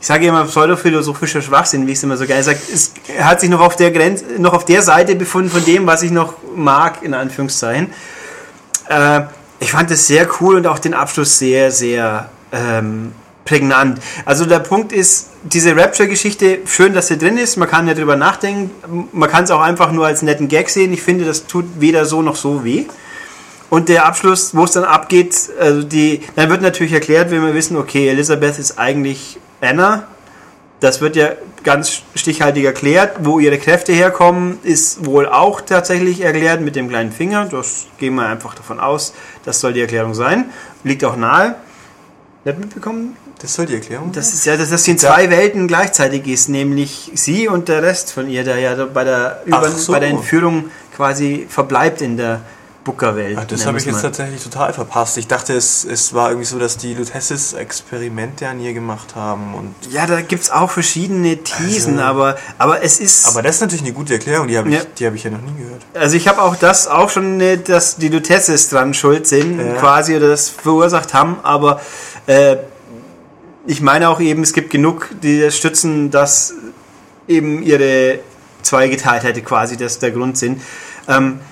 ich sage immer pseudophilosophischer Schwachsinn, wie ich es immer so gerne sage, es hat sich noch auf der Grenze, noch auf der Seite befunden von dem, was ich noch mag, in Anführungszeichen. Äh, ich fand es sehr cool und auch den Abschluss sehr, sehr ähm, prägnant. Also der Punkt ist, diese Rapture-Geschichte, schön, dass sie drin ist, man kann ja drüber nachdenken, man kann es auch einfach nur als netten Gag sehen. Ich finde, das tut weder so noch so weh. Und der Abschluss, wo es dann abgeht, also die, dann wird natürlich erklärt, wenn wir wissen, okay, Elisabeth ist eigentlich Anna. Das wird ja ganz stichhaltig erklärt. Wo ihre Kräfte herkommen, ist wohl auch tatsächlich erklärt mit dem kleinen Finger. Das gehen wir einfach davon aus. Das soll die Erklärung sein. Liegt auch nahe. Nicht mitbekommen? Das soll die Erklärung Das ist ja, dass das in zwei Welten gleichzeitig ist, nämlich sie und der Rest von ihr, der ja bei der, so. bei der Entführung quasi verbleibt in der Booker-Welt. Ah, das habe ich jetzt tatsächlich total verpasst. Ich dachte, es, es war irgendwie so, dass die Lutesis Experimente an ihr gemacht haben. Und ja, da gibt es auch verschiedene Thesen, also, aber, aber es ist. Aber das ist natürlich eine gute Erklärung, die habe ich, ja. hab ich ja noch nie gehört. Also ich habe auch das auch schon, dass die Lutesis dran schuld sind, ja. quasi, oder das verursacht haben, aber äh, ich meine auch eben, es gibt genug, die das stützen, dass eben ihre Zweigeteiltheit quasi das der Grund sind. Ähm, äh,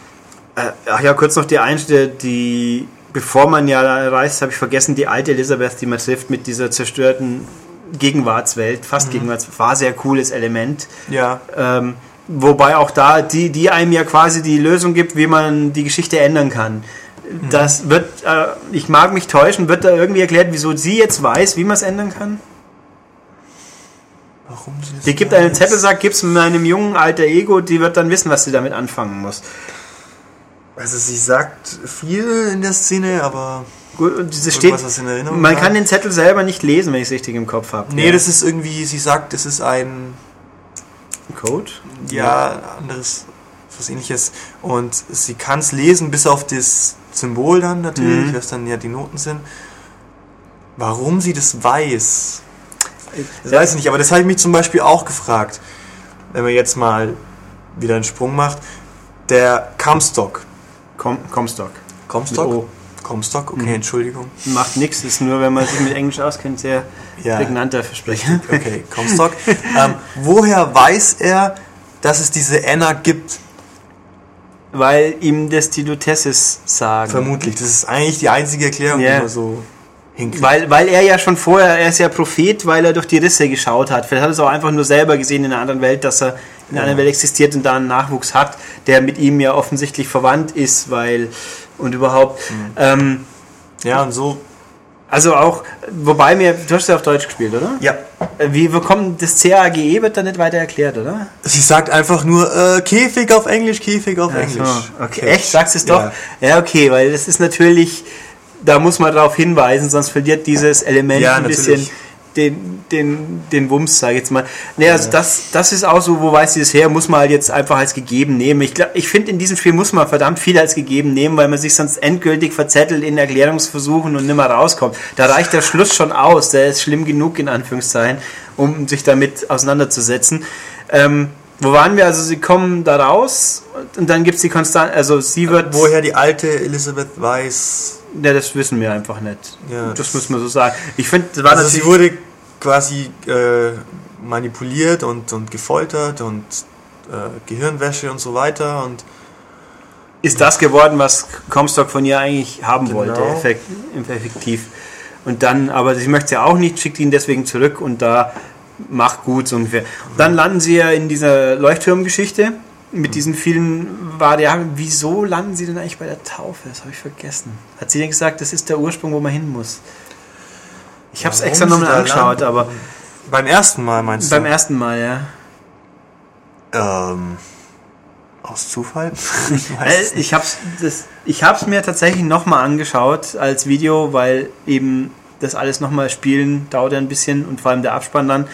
ach ja, kurz noch die Einstellung, die, bevor man ja reist, habe ich vergessen, die alte Elisabeth, die man trifft mit dieser zerstörten Gegenwartswelt, fast mhm. Gegenwartswelt, war sehr cooles Element. Ja. Ähm, wobei auch da, die, die einem ja quasi die Lösung gibt, wie man die Geschichte ändern kann. Mhm. Das wird, äh, ich mag mich täuschen, wird da irgendwie erklärt, wieso sie jetzt weiß, wie man es ändern kann? Warum sie es Die gibt einen Zettel, sagt, gib's meinem jungen alter Ego, die wird dann wissen, was sie damit anfangen muss. Also sie sagt viel in der Szene, aber Gut, und diese steht, man kann den Zettel selber nicht lesen, wenn ich es richtig im Kopf habe. Nee, ja. das ist irgendwie, sie sagt, es ist ein Code? Ja, ja. anderes, was ähnliches. Und sie kann es lesen, bis auf das Symbol dann natürlich, mhm. was dann ja die Noten sind. Warum sie das weiß, das weiß ich nicht, aber das habe ich mich zum Beispiel auch gefragt. Wenn man jetzt mal wieder einen Sprung macht. Der Comstock, Com Comstock. Comstock? Comstock, okay, mhm. Entschuldigung. Macht nichts, ist nur, wenn man sich mit Englisch auskennt, sehr ja. prägnanter Versprecher. Okay, Comstock. (laughs) ähm, woher weiß er, dass es diese Anna gibt? Weil ihm das die Lutesses sagen. Vermutlich, das ist eigentlich die einzige Erklärung, yeah. die man so hinkriegt. Weil, weil er ja schon vorher, er ist ja Prophet, weil er durch die Risse geschaut hat. Vielleicht hat er es auch einfach nur selber gesehen in einer anderen Welt, dass er in einer Welt existiert und da einen Nachwuchs hat, der mit ihm ja offensichtlich verwandt ist, weil und überhaupt. Mhm. Ähm, ja, und so. Also auch, wobei mir, du hast ja auf Deutsch gespielt, oder? Ja. Äh, wie bekommt das CAGE wird da nicht weiter erklärt, oder? Sie sagt einfach nur äh, Käfig auf Englisch, Käfig auf Ach Englisch. So, okay. Echt? Sagst du es doch? Ja. ja, okay, weil das ist natürlich, da muss man darauf hinweisen, sonst verliert dieses Element ja, ein natürlich. bisschen den, den, den Wumms, sage ich jetzt mal. Nee, also das, das ist auch so, wo weiß sie das her, muss man halt jetzt einfach als gegeben nehmen. Ich, ich finde, in diesem Spiel muss man verdammt viel als gegeben nehmen, weil man sich sonst endgültig verzettelt in Erklärungsversuchen und nimmer rauskommt. Da reicht der Schluss schon aus, der ist schlimm genug, in Anführungszeichen, um sich damit auseinanderzusetzen. Ähm, wo waren wir? Also sie kommen da raus und dann gibt es die Konstant, also sie wird... Woher die alte Elisabeth weiß Ja, das wissen wir einfach nicht. Ja, das muss man so sagen. Ich finde, war Also sie wurde quasi äh, manipuliert und, und gefoltert und äh, Gehirnwäsche und so weiter und ist das geworden, was Comstock von ihr eigentlich haben Genau. wollte, effekt, effektiv. Und dann, aber sie möchte es ja auch nicht, schickt ihn deswegen zurück und da macht gut so ungefähr. Und dann landen sie ja in dieser Leuchtturmgeschichte mit diesen vielen Variablen. Wieso landen sie denn eigentlich bei der Taufe? Das habe ich vergessen. Hat sie denn gesagt, das ist der Ursprung, wo man hin muss? Ich habe es extra nochmal angeschaut, aber beim ersten Mal meinst beim du? ersten Mal, ja. Ähm, aus Zufall? (laughs) ich weiß es Äh, ich hab's, das, ich hab's mir tatsächlich nochmal angeschaut als Video, weil eben das alles nochmal spielen dauert ja ein bisschen und vor allem der Abspann dann.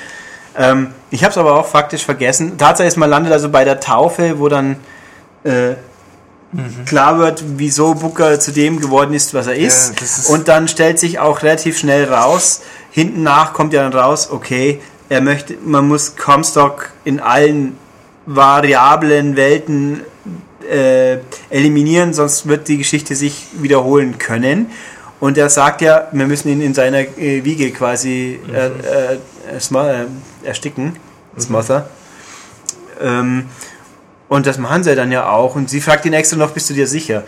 Ähm, ich hab's aber auch faktisch vergessen. Tatsache ist, man landet also bei der Taufe, wo dann äh, klar wird, wieso Booker zu dem geworden ist, was er ist. Ja, ist- und dann stellt sich auch relativ schnell raus, hinten nach kommt ja dann raus, okay, er möchte, man muss Comstock in allen variablen Welten äh, eliminieren, sonst wird die Geschichte sich wiederholen können. Und er sagt ja, wir müssen ihn in seiner äh, Wiege quasi äh, äh, sma- äh, ersticken, Smother. Ähm, und das machen sie dann ja auch. Und sie fragt ihn extra noch, bist du dir sicher?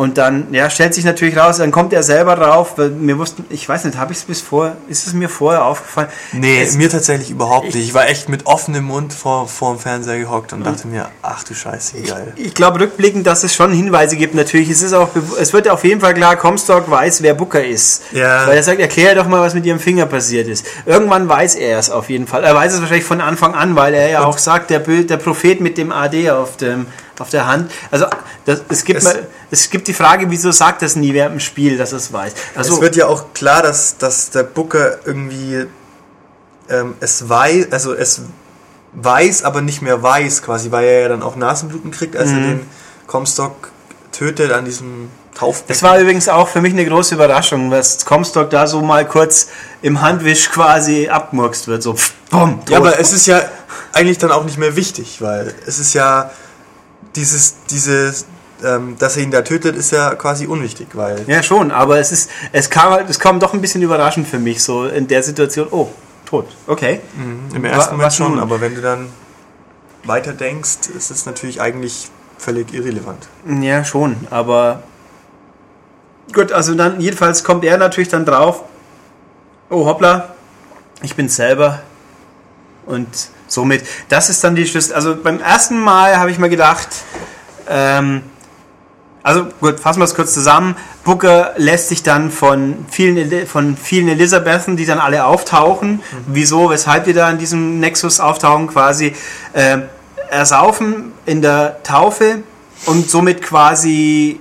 Und dann, ja, stellt sich natürlich raus, dann kommt er selber drauf, weil wir wussten, ich weiß nicht, habe ich es bis vor, ist es mir vorher aufgefallen? Nee, Es- mir tatsächlich überhaupt Ich- nicht. Ich war echt mit offenem Mund vor, vor dem Fernseher gehockt und dachte mir, ach du Scheiße, wie geil. Ich glaube rückblickend, dass es schon Hinweise gibt. Natürlich, es ist auch, es wird auf jeden Fall klar, Comstock weiß, wer Booker ist. Ja. Weil er sagt, erklär doch mal, was mit ihrem Finger passiert ist. Irgendwann weiß er es auf jeden Fall. Er weiß es wahrscheinlich von Anfang an, weil er ja auch sagt, der, Bild, der Prophet mit dem AD auf dem auf der Hand. Also das, es gibt Es- mal, es gibt die Frage, wieso sagt das nie während dem Spiel, dass es weiß. Also es wird ja auch klar, dass, dass der Booker irgendwie ähm, es weiß, also es weiß, aber nicht mehr weiß, quasi, weil er ja dann auch Nasenbluten kriegt, als er den Comstock tötet an diesem Taufbecken. Das war übrigens auch für mich eine große Überraschung, dass Comstock da so mal kurz im Handwisch quasi abmurkst wird. So, pff, bumm, ja, aber es ist ja eigentlich dann auch nicht mehr wichtig, weil es ist ja dieses, dieses, ähm, dass er ihn da tötet, ist ja quasi unwichtig, weil Ja, schon, aber es ist, es kam, halt- es kam doch ein bisschen überraschend für mich, so in der Situation, oh, tot, okay. im ersten Wa- Moment schon, nun? aber wenn du dann weiter denkst, ist es natürlich eigentlich völlig irrelevant. Ja, schon, aber gut, also dann, jedenfalls kommt er natürlich dann drauf, oh hoppla, ich bin selber und somit, das ist dann die Schlüssel, also beim ersten Mal habe ich mir gedacht, ähm, also gut, fassen wir es kurz zusammen. Booker lässt sich dann von vielen, von vielen Elisabethen, die dann alle auftauchen, wieso, weshalb die da in diesem Nexus auftauchen, quasi äh, ersaufen in der Taufe und somit quasi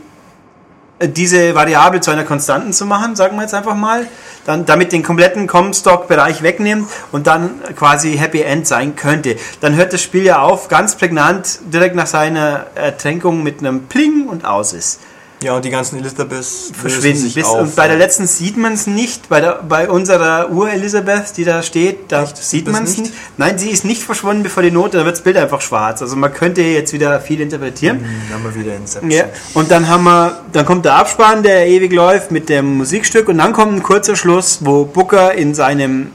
diese Variable zu einer Konstanten zu machen, sagen wir jetzt einfach mal, dann damit den kompletten Comstock-Bereich wegnimmt und dann quasi Happy End sein könnte. Dann hört das Spiel ja auf, ganz prägnant, direkt nach seiner Ertränkung mit einem Pling und aus ist. Ja, und die ganzen Elizabeths Verschwinden. sich Bis, auf. und bei der letzten sieht man es nicht, bei, der, bei unserer Ur-Elisabeth, die da steht, da Echt? sieht man es nicht? nicht. Nein, sie ist nicht verschwunden bevor die Note, da wird das Bild einfach schwarz. Also man könnte jetzt wieder viel interpretieren. Hm, haben wir wieder Inception. Ja, und dann haben wir, dann kommt der Abspann, der ewig läuft mit dem Musikstück und dann kommt ein kurzer Schluss, wo Booker in seinem,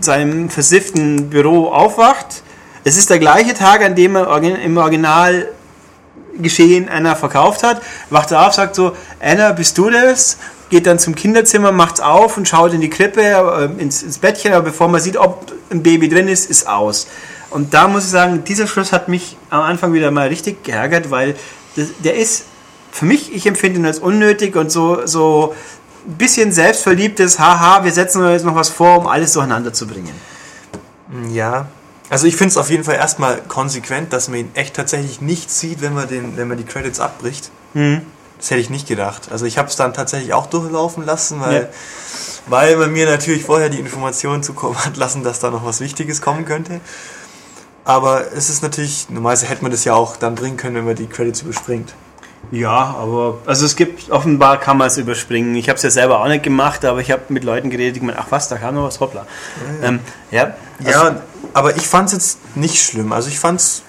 seinem versifften Büro aufwacht. Es ist der gleiche Tag, an dem er im Original geschehen Anna verkauft hat. Wacht auf, sagt so, Anna, bist du das? Geht dann zum Kinderzimmer, macht's auf und schaut in die Krippe, äh, ins, ins Bettchen, aber bevor man sieht, ob ein Baby drin ist, ist aus. Und da muss ich sagen, dieser Schluss hat mich am Anfang wieder mal richtig geärgert, weil das, der ist für mich, ich empfinde ihn als unnötig und so, so ein bisschen selbstverliebtes, haha, wir setzen uns jetzt noch was vor, um alles durcheinander zu bringen. Ja. Also ich finde es auf jeden Fall erstmal konsequent, dass man ihn echt tatsächlich nicht sieht, wenn man, den, wenn man die Credits abbricht. Mhm. Das hätte ich nicht gedacht. Also ich habe es dann tatsächlich auch durchlaufen lassen, weil, Ja. weil man mir natürlich vorher die Information zukommen (laughs) hat lassen, dass da noch was Wichtiges kommen könnte. Aber es ist natürlich, normalerweise hätte man das ja auch dann bringen können, wenn man die Credits überspringt. Ja, aber also es gibt offenbar kann man es überspringen. Ich habe es ja selber auch nicht gemacht, aber ich habe mit Leuten geredet, die gemeint, ach was, da kam noch was, hoppla. Ja, ähm, ja, also, Ja, aber ich fand es jetzt nicht schlimm. Also ich fand es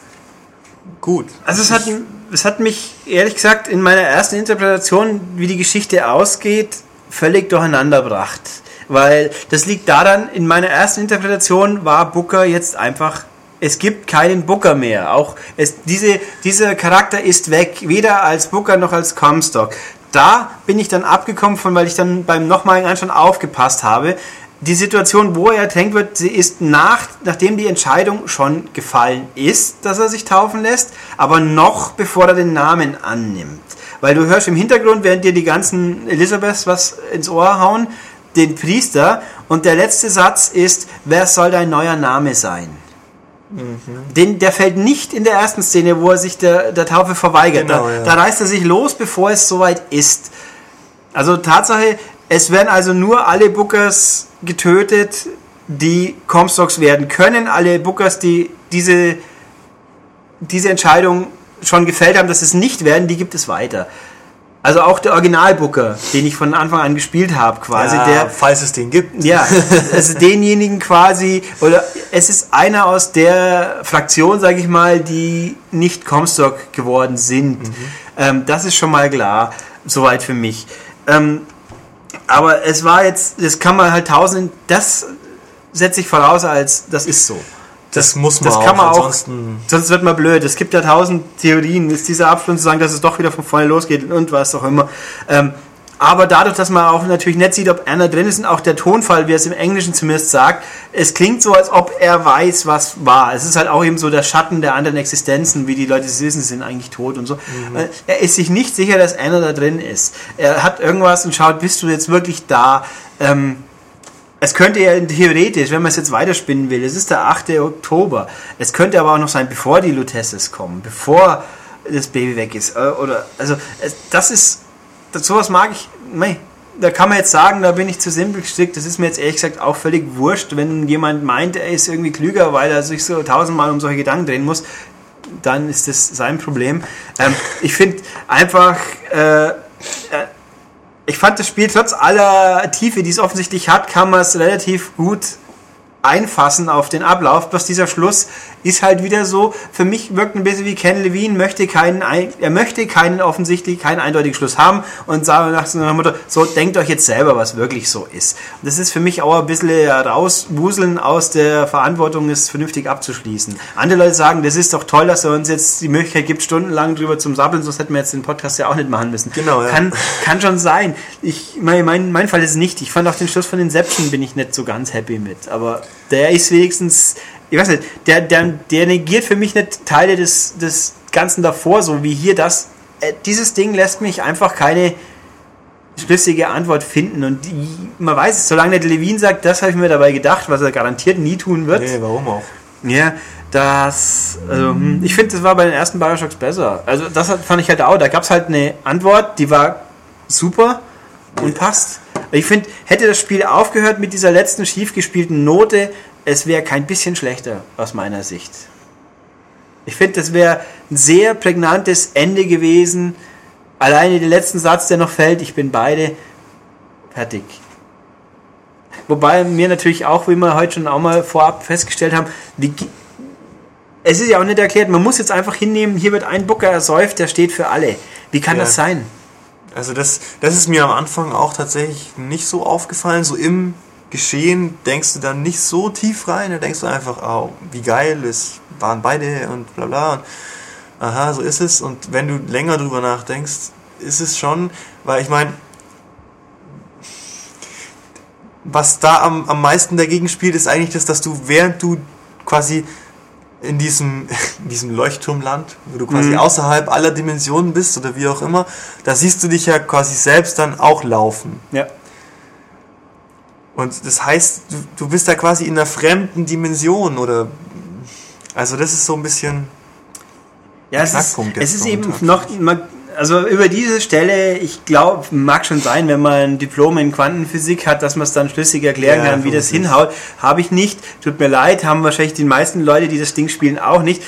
gut. also es hat, es hat mich ehrlich gesagt in meiner ersten Interpretation, wie die Geschichte ausgeht, völlig durcheinander gebracht. Weil das liegt daran, in meiner ersten Interpretation war Booker jetzt einfach es gibt keinen Booker mehr. Auch es, diese, dieser Charakter ist weg, weder als Booker noch als Comstock. Da bin ich dann abgekommen von, weil ich dann beim nochmaligen Anschauen aufgepasst habe. Die Situation, wo er ertränkt wird, sie ist nach, nachdem die Entscheidung schon gefallen ist, dass er sich taufen lässt, aber noch bevor er den Namen annimmt. Weil du hörst im Hintergrund, während dir die ganzen Elisabeths was ins Ohr hauen, den Priester und der letzte Satz ist, wer soll dein neuer Name sein? Mhm. Den, der fällt nicht in der ersten Szene, wo er sich der, der Taufe verweigert. Genau, da, ja. da reißt er sich los, bevor es soweit ist. Also Tatsache, es werden also nur alle Bookers getötet, die Comstocks werden können. Alle Bookers, die diese, diese Entscheidung schon gefällt haben, dass es nicht werden, die gibt es weiter. Also auch der Originalbooker, den ich von Anfang an gespielt habe, quasi. Ja, der, falls es den gibt. Ja, (laughs) also denjenigen quasi, oder es ist einer aus der Fraktion, sage ich mal, die nicht Comstock geworden sind. Mhm. Ähm, das ist schon mal klar, soweit für mich. Ähm, aber es war jetzt, das kann man halt tausend, das setze ich voraus als, das ist so. Das, muss man das kann man auch, sonst wird man blöd. Es gibt ja tausend Theorien. Ist dieser Abstand zu sagen, dass es doch wieder von vorne losgeht und was auch immer. Ähm, aber dadurch, dass man auch natürlich nicht sieht, ob einer drin ist und auch der Tonfall, wie er es im Englischen zumindest sagt, es klingt so, als ob er weiß, was war. Es ist halt auch eben so der Schatten der anderen Existenzen, wie die Leute wissen, sie sind eigentlich tot und so. Mhm. Äh, er ist sich nicht sicher, dass einer da drin ist. Er hat irgendwas und schaut, bist du jetzt wirklich da? Ähm, es könnte ja theoretisch, wenn man es jetzt weiterspinnen will, es ist der 8. Oktober. Es könnte aber auch noch sein, bevor die Lutesses kommen, bevor das Baby weg ist. Äh, oder, also, das ist, das, sowas mag ich, mei, da kann man jetzt sagen, da bin ich zu simpel gestrickt. Das ist mir jetzt ehrlich gesagt auch völlig wurscht, wenn jemand meint, er ist irgendwie klüger, weil er sich so tausendmal um solche Gedanken drehen muss, dann ist das sein Problem. Ähm, ich finde einfach, äh, äh ich fand das Spiel trotz aller Tiefe, die es offensichtlich hat, man es relativ gut einfassen auf den Ablauf. Bloß dieser Schluss ist halt wieder so, für mich wirkt ein bisschen wie Ken Levine, möchte keinen, er möchte keinen offensichtlich, keinen eindeutigen Schluss haben und sagt nach seiner Mutter, so denkt euch jetzt selber, was wirklich so ist. Und das ist für mich auch ein bisschen rauswuseln aus der Verantwortung, es vernünftig abzuschließen. Andere Leute sagen, das ist doch toll, dass er uns jetzt die Möglichkeit gibt, stundenlang drüber zum Sabbeln, sonst hätten wir jetzt den Podcast ja auch nicht machen müssen. Genau, ja. Kann, kann schon sein. Ich, mein, mein, mein Fall ist nicht. Ich fand auch den Schluss von Inception bin ich nicht so ganz happy mit. Aber der ist wenigstens ich weiß nicht, der, der, der negiert für mich nicht Teile des, des Ganzen davor, so wie hier das. Äh, dieses Ding lässt mich einfach keine schlüssige Antwort finden. Und die, man weiß es, solange der Levin sagt, das habe ich mir dabei gedacht, was er garantiert nie tun wird. Nee, warum auch? Ja, das, also, hm, ich finde, das war bei den ersten Bioshocks besser. Also, das fand ich halt auch. Da gab es halt eine Antwort, die war super und passt. Ich finde, hätte das Spiel aufgehört mit dieser letzten schief gespielten Note, es wäre kein bisschen schlechter aus meiner Sicht. Ich finde, das wäre ein sehr prägnantes Ende gewesen. Alleine der letzten Satz, der noch fällt, ich bin beide fertig. Wobei mir natürlich auch, wie wir heute schon auch mal vorab festgestellt haben, wie, es ist ja auch nicht erklärt, man muss jetzt einfach hinnehmen, hier wird ein Booker ersäuft, der steht für alle. Wie kann ja. das sein? Also das, das ist mir am Anfang auch tatsächlich nicht so aufgefallen, so im Geschehen denkst du dann nicht so tief rein, da denkst du einfach, oh, wie geil, es waren beide und bla bla und aha, so ist es. Und wenn du länger drüber nachdenkst, ist es schon, weil ich meine, was da am, am meisten dagegen spielt, ist eigentlich das, dass du, während du quasi in diesem, (laughs) in diesem Leuchtturmland, wo du quasi mhm. außerhalb aller Dimensionen bist oder wie auch immer, da siehst du dich ja quasi selbst dann auch laufen. Ja. Und das heißt, du, du bist da quasi in einer fremden Dimension oder. Also, das ist so ein bisschen. Ja, es ist, es ist eben noch. Also über diese Stelle, ich glaube, mag schon sein, wenn man ein Diplom in Quantenphysik hat, dass man es dann schlüssig erklären ja, kann, wie das hinhaut. Habe ich nicht. Tut mir leid, haben wahrscheinlich die meisten Leute, die das Ding spielen, auch nicht.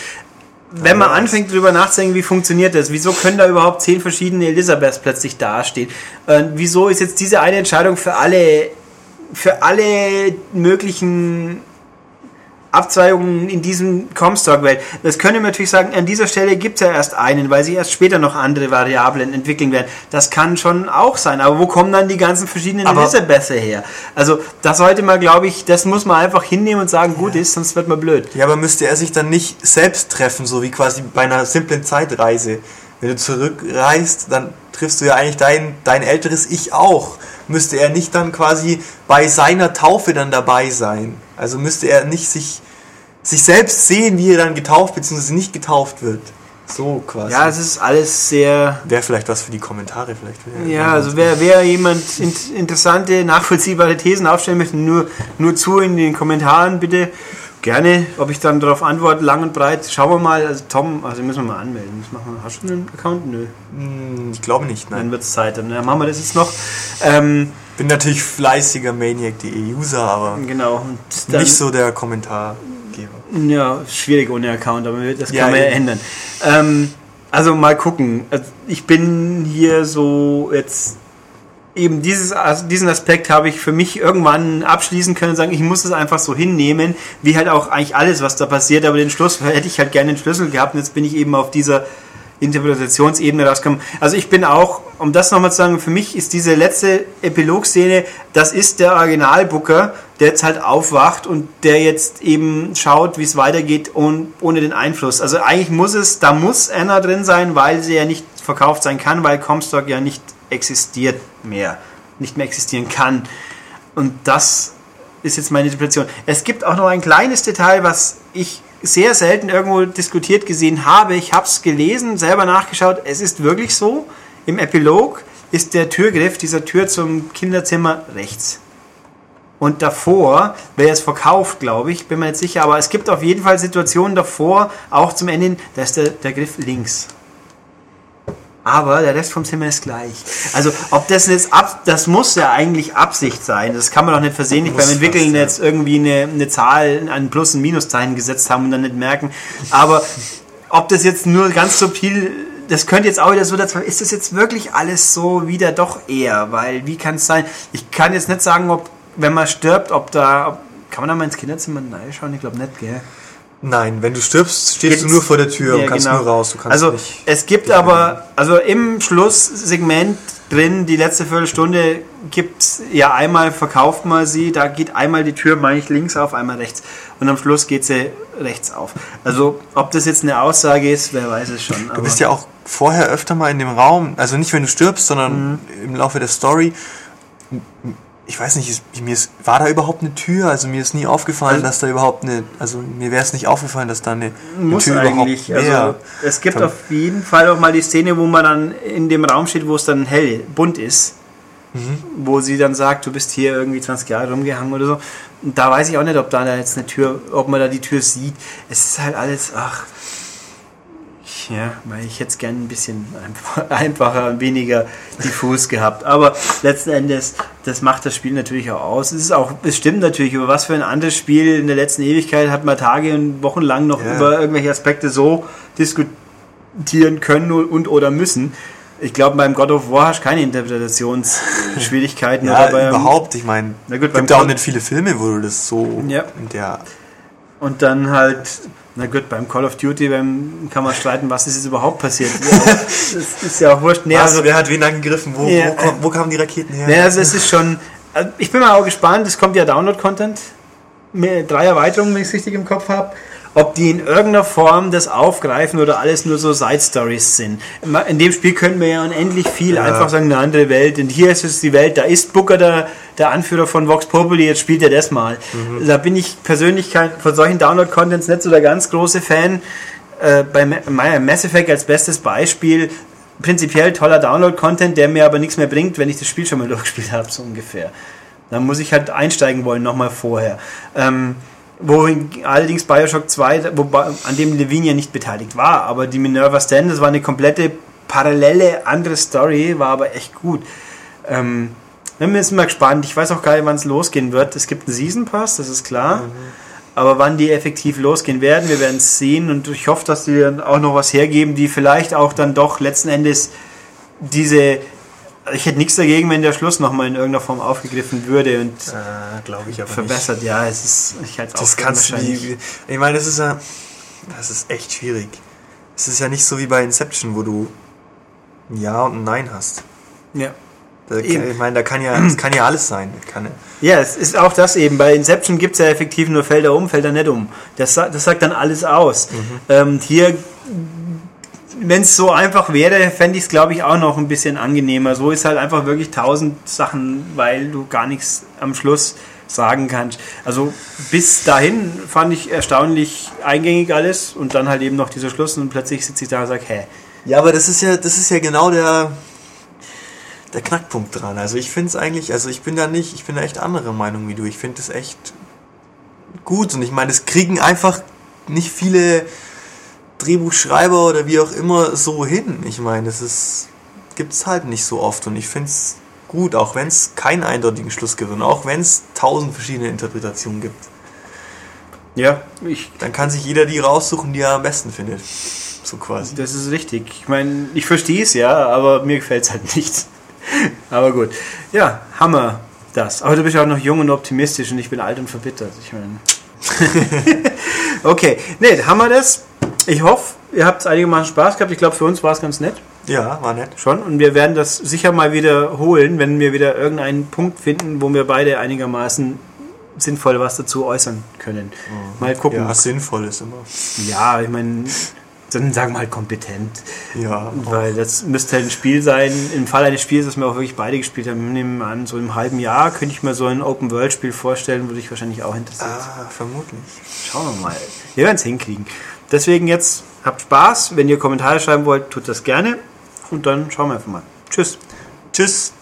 Wenn man anfängt darüber nachzudenken, wie funktioniert das? Wieso können da überhaupt zehn verschiedene Elisabeths plötzlich dastehen? Äh, wieso ist jetzt diese eine Entscheidung für alle für alle möglichen Abzweigungen in diesem Comstock-Welt. Das könnte man natürlich sagen, an dieser Stelle gibt es ja erst einen, weil sich erst später noch andere Variablen entwickeln werden. Das kann schon auch sein. Aber wo kommen dann die ganzen verschiedenen Aber- Elizabeth her? Also das sollte man, glaube ich, das muss man einfach hinnehmen und sagen, gut ist, sonst wird man blöd. Ja, aber müsste er sich dann nicht selbst treffen, so wie quasi bei einer simplen Zeitreise? Wenn du zurückreist, dann triffst du ja eigentlich dein, dein älteres Ich auch. Müsste er nicht dann quasi bei seiner Taufe dann dabei sein? Also müsste er nicht sich, sich selbst sehen, wie er dann getauft bzw. nicht getauft wird? So quasi. Ja, es ist alles sehr Wäre vielleicht was für die Kommentare vielleicht. Ja, also wer, wer jemand in, interessante, nachvollziehbare Thesen aufstellen möchte, nur, nur zu in den Kommentaren bitte. Gerne, ob ich dann darauf antworte, lang und breit. Schauen wir mal. Also Tom, also müssen wir mal anmelden. Das machen wir. Hast du einen Account? Nö. Hm, Ich glaube nicht, Dann nein. wird es Zeit. Dann machen wir das jetzt noch. Ähm, Bin natürlich fleißiger Maniac.de User, aber genau. Nicht so der Kommentargeber. Ja, schwierig ohne Account, aber das kann Ja, man ja eben. ändern. Ähm, also mal gucken. Also ich bin hier so jetzt eben dieses, also diesen Aspekt habe ich für mich irgendwann abschließen können und sagen, ich muss es einfach so hinnehmen, wie halt auch eigentlich alles, was da passiert, aber den Schluss hätte ich halt gerne den Schlüssel gehabt und jetzt bin ich eben auf dieser Interpretationsebene rausgekommen. Also ich bin auch, um das nochmal zu sagen, für mich ist diese letzte Epilogszene, das ist der Originalbooker, der jetzt halt aufwacht und der jetzt eben schaut, wie es weitergeht und ohne den Einfluss. Also eigentlich muss es, da muss Anna drin sein, weil sie ja nicht verkauft sein kann, weil Comstock ja nicht existiert mehr, nicht mehr existieren kann. Und das ist jetzt meine Interpretation. Es gibt auch noch ein kleines Detail, was ich sehr selten irgendwo diskutiert gesehen habe. Ich habe es gelesen, selber nachgeschaut. Es ist wirklich so. Im Epilog ist der Türgriff dieser Tür zum Kinderzimmer rechts. Und davor wäre es verkauft, glaube ich, bin mir nicht sicher. Aber es gibt auf jeden Fall Situationen davor, auch zum Ende, da ist der, der Griff links. Aber der Rest vom Zimmer ist gleich. Also, ob das jetzt ab, das muss ja eigentlich Absicht sein. Das kann man doch nicht versehentlich beim Entwickeln fast, ja. jetzt irgendwie eine, eine Zahl, ein Plus- und Minuszeichen gesetzt haben und dann nicht merken. Aber ob das jetzt nur ganz subtil, das könnte jetzt auch wieder so dazu, ist das jetzt wirklich alles so wieder doch eher? Weil, wie kann es sein? Ich kann jetzt nicht sagen, ob, wenn man stirbt, ob da, ob, kann man da mal ins Kinderzimmer reinschauen? Ich glaube nicht, gell? Nein, wenn du stirbst, stehst du Geht's- nur vor der Tür Ja, und kannst genau. nur raus. Du kannst also nicht. es gibt aber, also im Schlusssegment drin, die letzte Viertelstunde gibt's ja einmal, verkauft man sie, da geht einmal die Tür, meine ich, links auf, einmal rechts. Und am Schluss geht sie rechts auf. Also ob das jetzt eine Aussage ist, wer weiß es schon. Du bist ja auch vorher öfter mal in dem Raum, also nicht wenn du stirbst, sondern Mhm. im Laufe der Story. Ich weiß nicht, ist, mir ist, war da überhaupt eine Tür? Also mir ist nie aufgefallen, Also- dass da überhaupt eine, also mir wäre es nicht aufgefallen, dass da eine, eine muss Tür eigentlich. überhaupt Also, wäre. es gibt auf jeden Fall auch mal die Szene, wo man dann in dem Raum steht, wo es dann hell, bunt ist. Mhm. Wo sie dann sagt, du bist hier irgendwie 20 Jahre rumgehangen oder so. Und da weiß ich auch nicht, ob da jetzt eine Tür, ob man da die Tür sieht. Es ist halt alles, ach. Ja, weil ich es gerne ein bisschen einfach- (laughs) einfacher und weniger diffus gehabt. Aber letzten Endes, das macht das Spiel natürlich auch aus. Es ist auch, es stimmt natürlich, über was für ein anderes Spiel in der letzten Ewigkeit hat man Tage und Wochen lang noch Ja. über irgendwelche Aspekte so diskutieren können und oder müssen. Ich glaube, beim God of War hast du keine Interpretationsschwierigkeiten. (laughs) Ja, oder beim, überhaupt. Ich meine, es gibt ja auch nicht viele Filme, wo du das so Ja. in der. Und dann halt, na gut, beim Call of Duty beim, kann man streiten, was ist jetzt überhaupt passiert. (laughs) Ja, das ist ja auch wurscht. Nee, also, wer hat wen angegriffen? Wo, Ja. wo, kom- wo kamen die Raketen her? Nee, also es ist schon. also Ich bin mal auch gespannt, es kommt ja Download-Content. Drei Erweiterungen, wenn ich es richtig im Kopf habe. Ob die in irgendeiner Form das aufgreifen oder alles nur so Side-Stories sind. In dem Spiel können wir ja unendlich viel Ja. einfach sagen, eine andere Welt. Und hier ist es die Welt, da ist Booker der, der Anführer von Vox Populi, jetzt spielt er das mal. Mhm. Da bin ich persönlich kein, von solchen Download-Contents nicht so der ganz große Fan. Äh, bei Ma- Mass Effect als bestes Beispiel prinzipiell toller Download-Content, der mir aber nichts mehr bringt, wenn ich das Spiel schon mal (laughs) durchgespielt habe, so ungefähr. Dann muss ich halt einsteigen wollen, nochmal vorher. Ähm, wohin allerdings Bioshock 2, wobei, an dem Levine ja nicht beteiligt war, aber die Minerva Stand, das war eine komplette parallele andere Story, war aber echt gut. Ähm, wir sind mal gespannt. Ich weiß auch gar nicht, wann es losgehen wird. Es gibt einen Season Pass, das ist klar. Aber wann die effektiv losgehen werden, wir werden es sehen. Und ich hoffe, dass die dann auch noch was hergeben, die vielleicht auch dann doch letzten Endes diese Ich hätte nichts dagegen, wenn der Schluss nochmal in irgendeiner Form aufgegriffen würde und Äh, Glaube ich aber verbessert. nicht. Ja, es ist. Ich halte es Das auch für kannst wie, Ich meine, das ist ja. Das ist echt schwierig. Es ist ja nicht so wie bei Inception, wo du ein Ja und ein Nein hast. Ja. Eben. ich meine, da kann ja, (clears throat) das kann ja alles sein. Kann, ja- Ja, es ist auch das eben. Bei Inception gibt es ja effektiv nur Felder um, Felder nicht um. Das, das sagt dann alles aus. Ähm, hier, wenn es so einfach wäre, fände ich es, glaube ich, auch noch ein bisschen angenehmer. So ist halt einfach wirklich tausend Sachen, weil du gar nichts am Schluss sagen kannst. Also bis dahin fand ich erstaunlich eingängig alles und dann halt eben noch dieser Schluss und plötzlich sitze ich da und sage, hä? Ja, aber das ist ja, das ist ja genau der, der Knackpunkt dran. Also ich finde es eigentlich, also ich bin da nicht, ich bin da echt anderer Meinung wie du. Ich finde es echt gut und ich meine, es kriegen einfach nicht viele Drehbuchschreiber oder wie auch immer so hin. Ich meine, das ist, gibt's halt nicht so oft und ich finde es gut, auch wenn es keinen eindeutigen Schluss gibt und auch wenn es tausend verschiedene Interpretationen gibt. Ja, ich Dann kann sich jeder die raussuchen, die er am besten findet. So quasi. Das ist richtig. Ich meine, ich verstehe es ja, aber mir gefällt es halt (laughs) nicht. aber gut. Ja, Hammer das. Aber du bist auch noch jung und optimistisch und ich bin alt und verbittert. Ich meine. (laughs) (laughs) okay, nee, Hammer das. Ich hoffe, ihr habt einigermaßen Spaß gehabt. Ich glaube, für uns war es ganz nett. Ja, war nett. Schon. Und wir werden das sicher mal wiederholen, wenn wir wieder irgendeinen Punkt finden, wo wir beide einigermaßen sinnvoll was dazu äußern können. Mal gucken. Ja, sinnvoll ist immer. Ja, ich meine, dann sagen wir halt kompetent. Ja, Weil das müsste halt ein Spiel sein, im Fall eines Spiels, das wir auch wirklich beide gespielt haben, nehmen wir an, so im halben Jahr könnte ich mir so ein Open-World-Spiel vorstellen, würde ich wahrscheinlich auch interessiert. ah, vermutlich. Schauen wir mal. Wir werden es hinkriegen. Deswegen jetzt habt Spaß. Wenn ihr Kommentare schreiben wollt, tut das gerne. Und dann schauen wir einfach mal. Tschüss. Tschüss.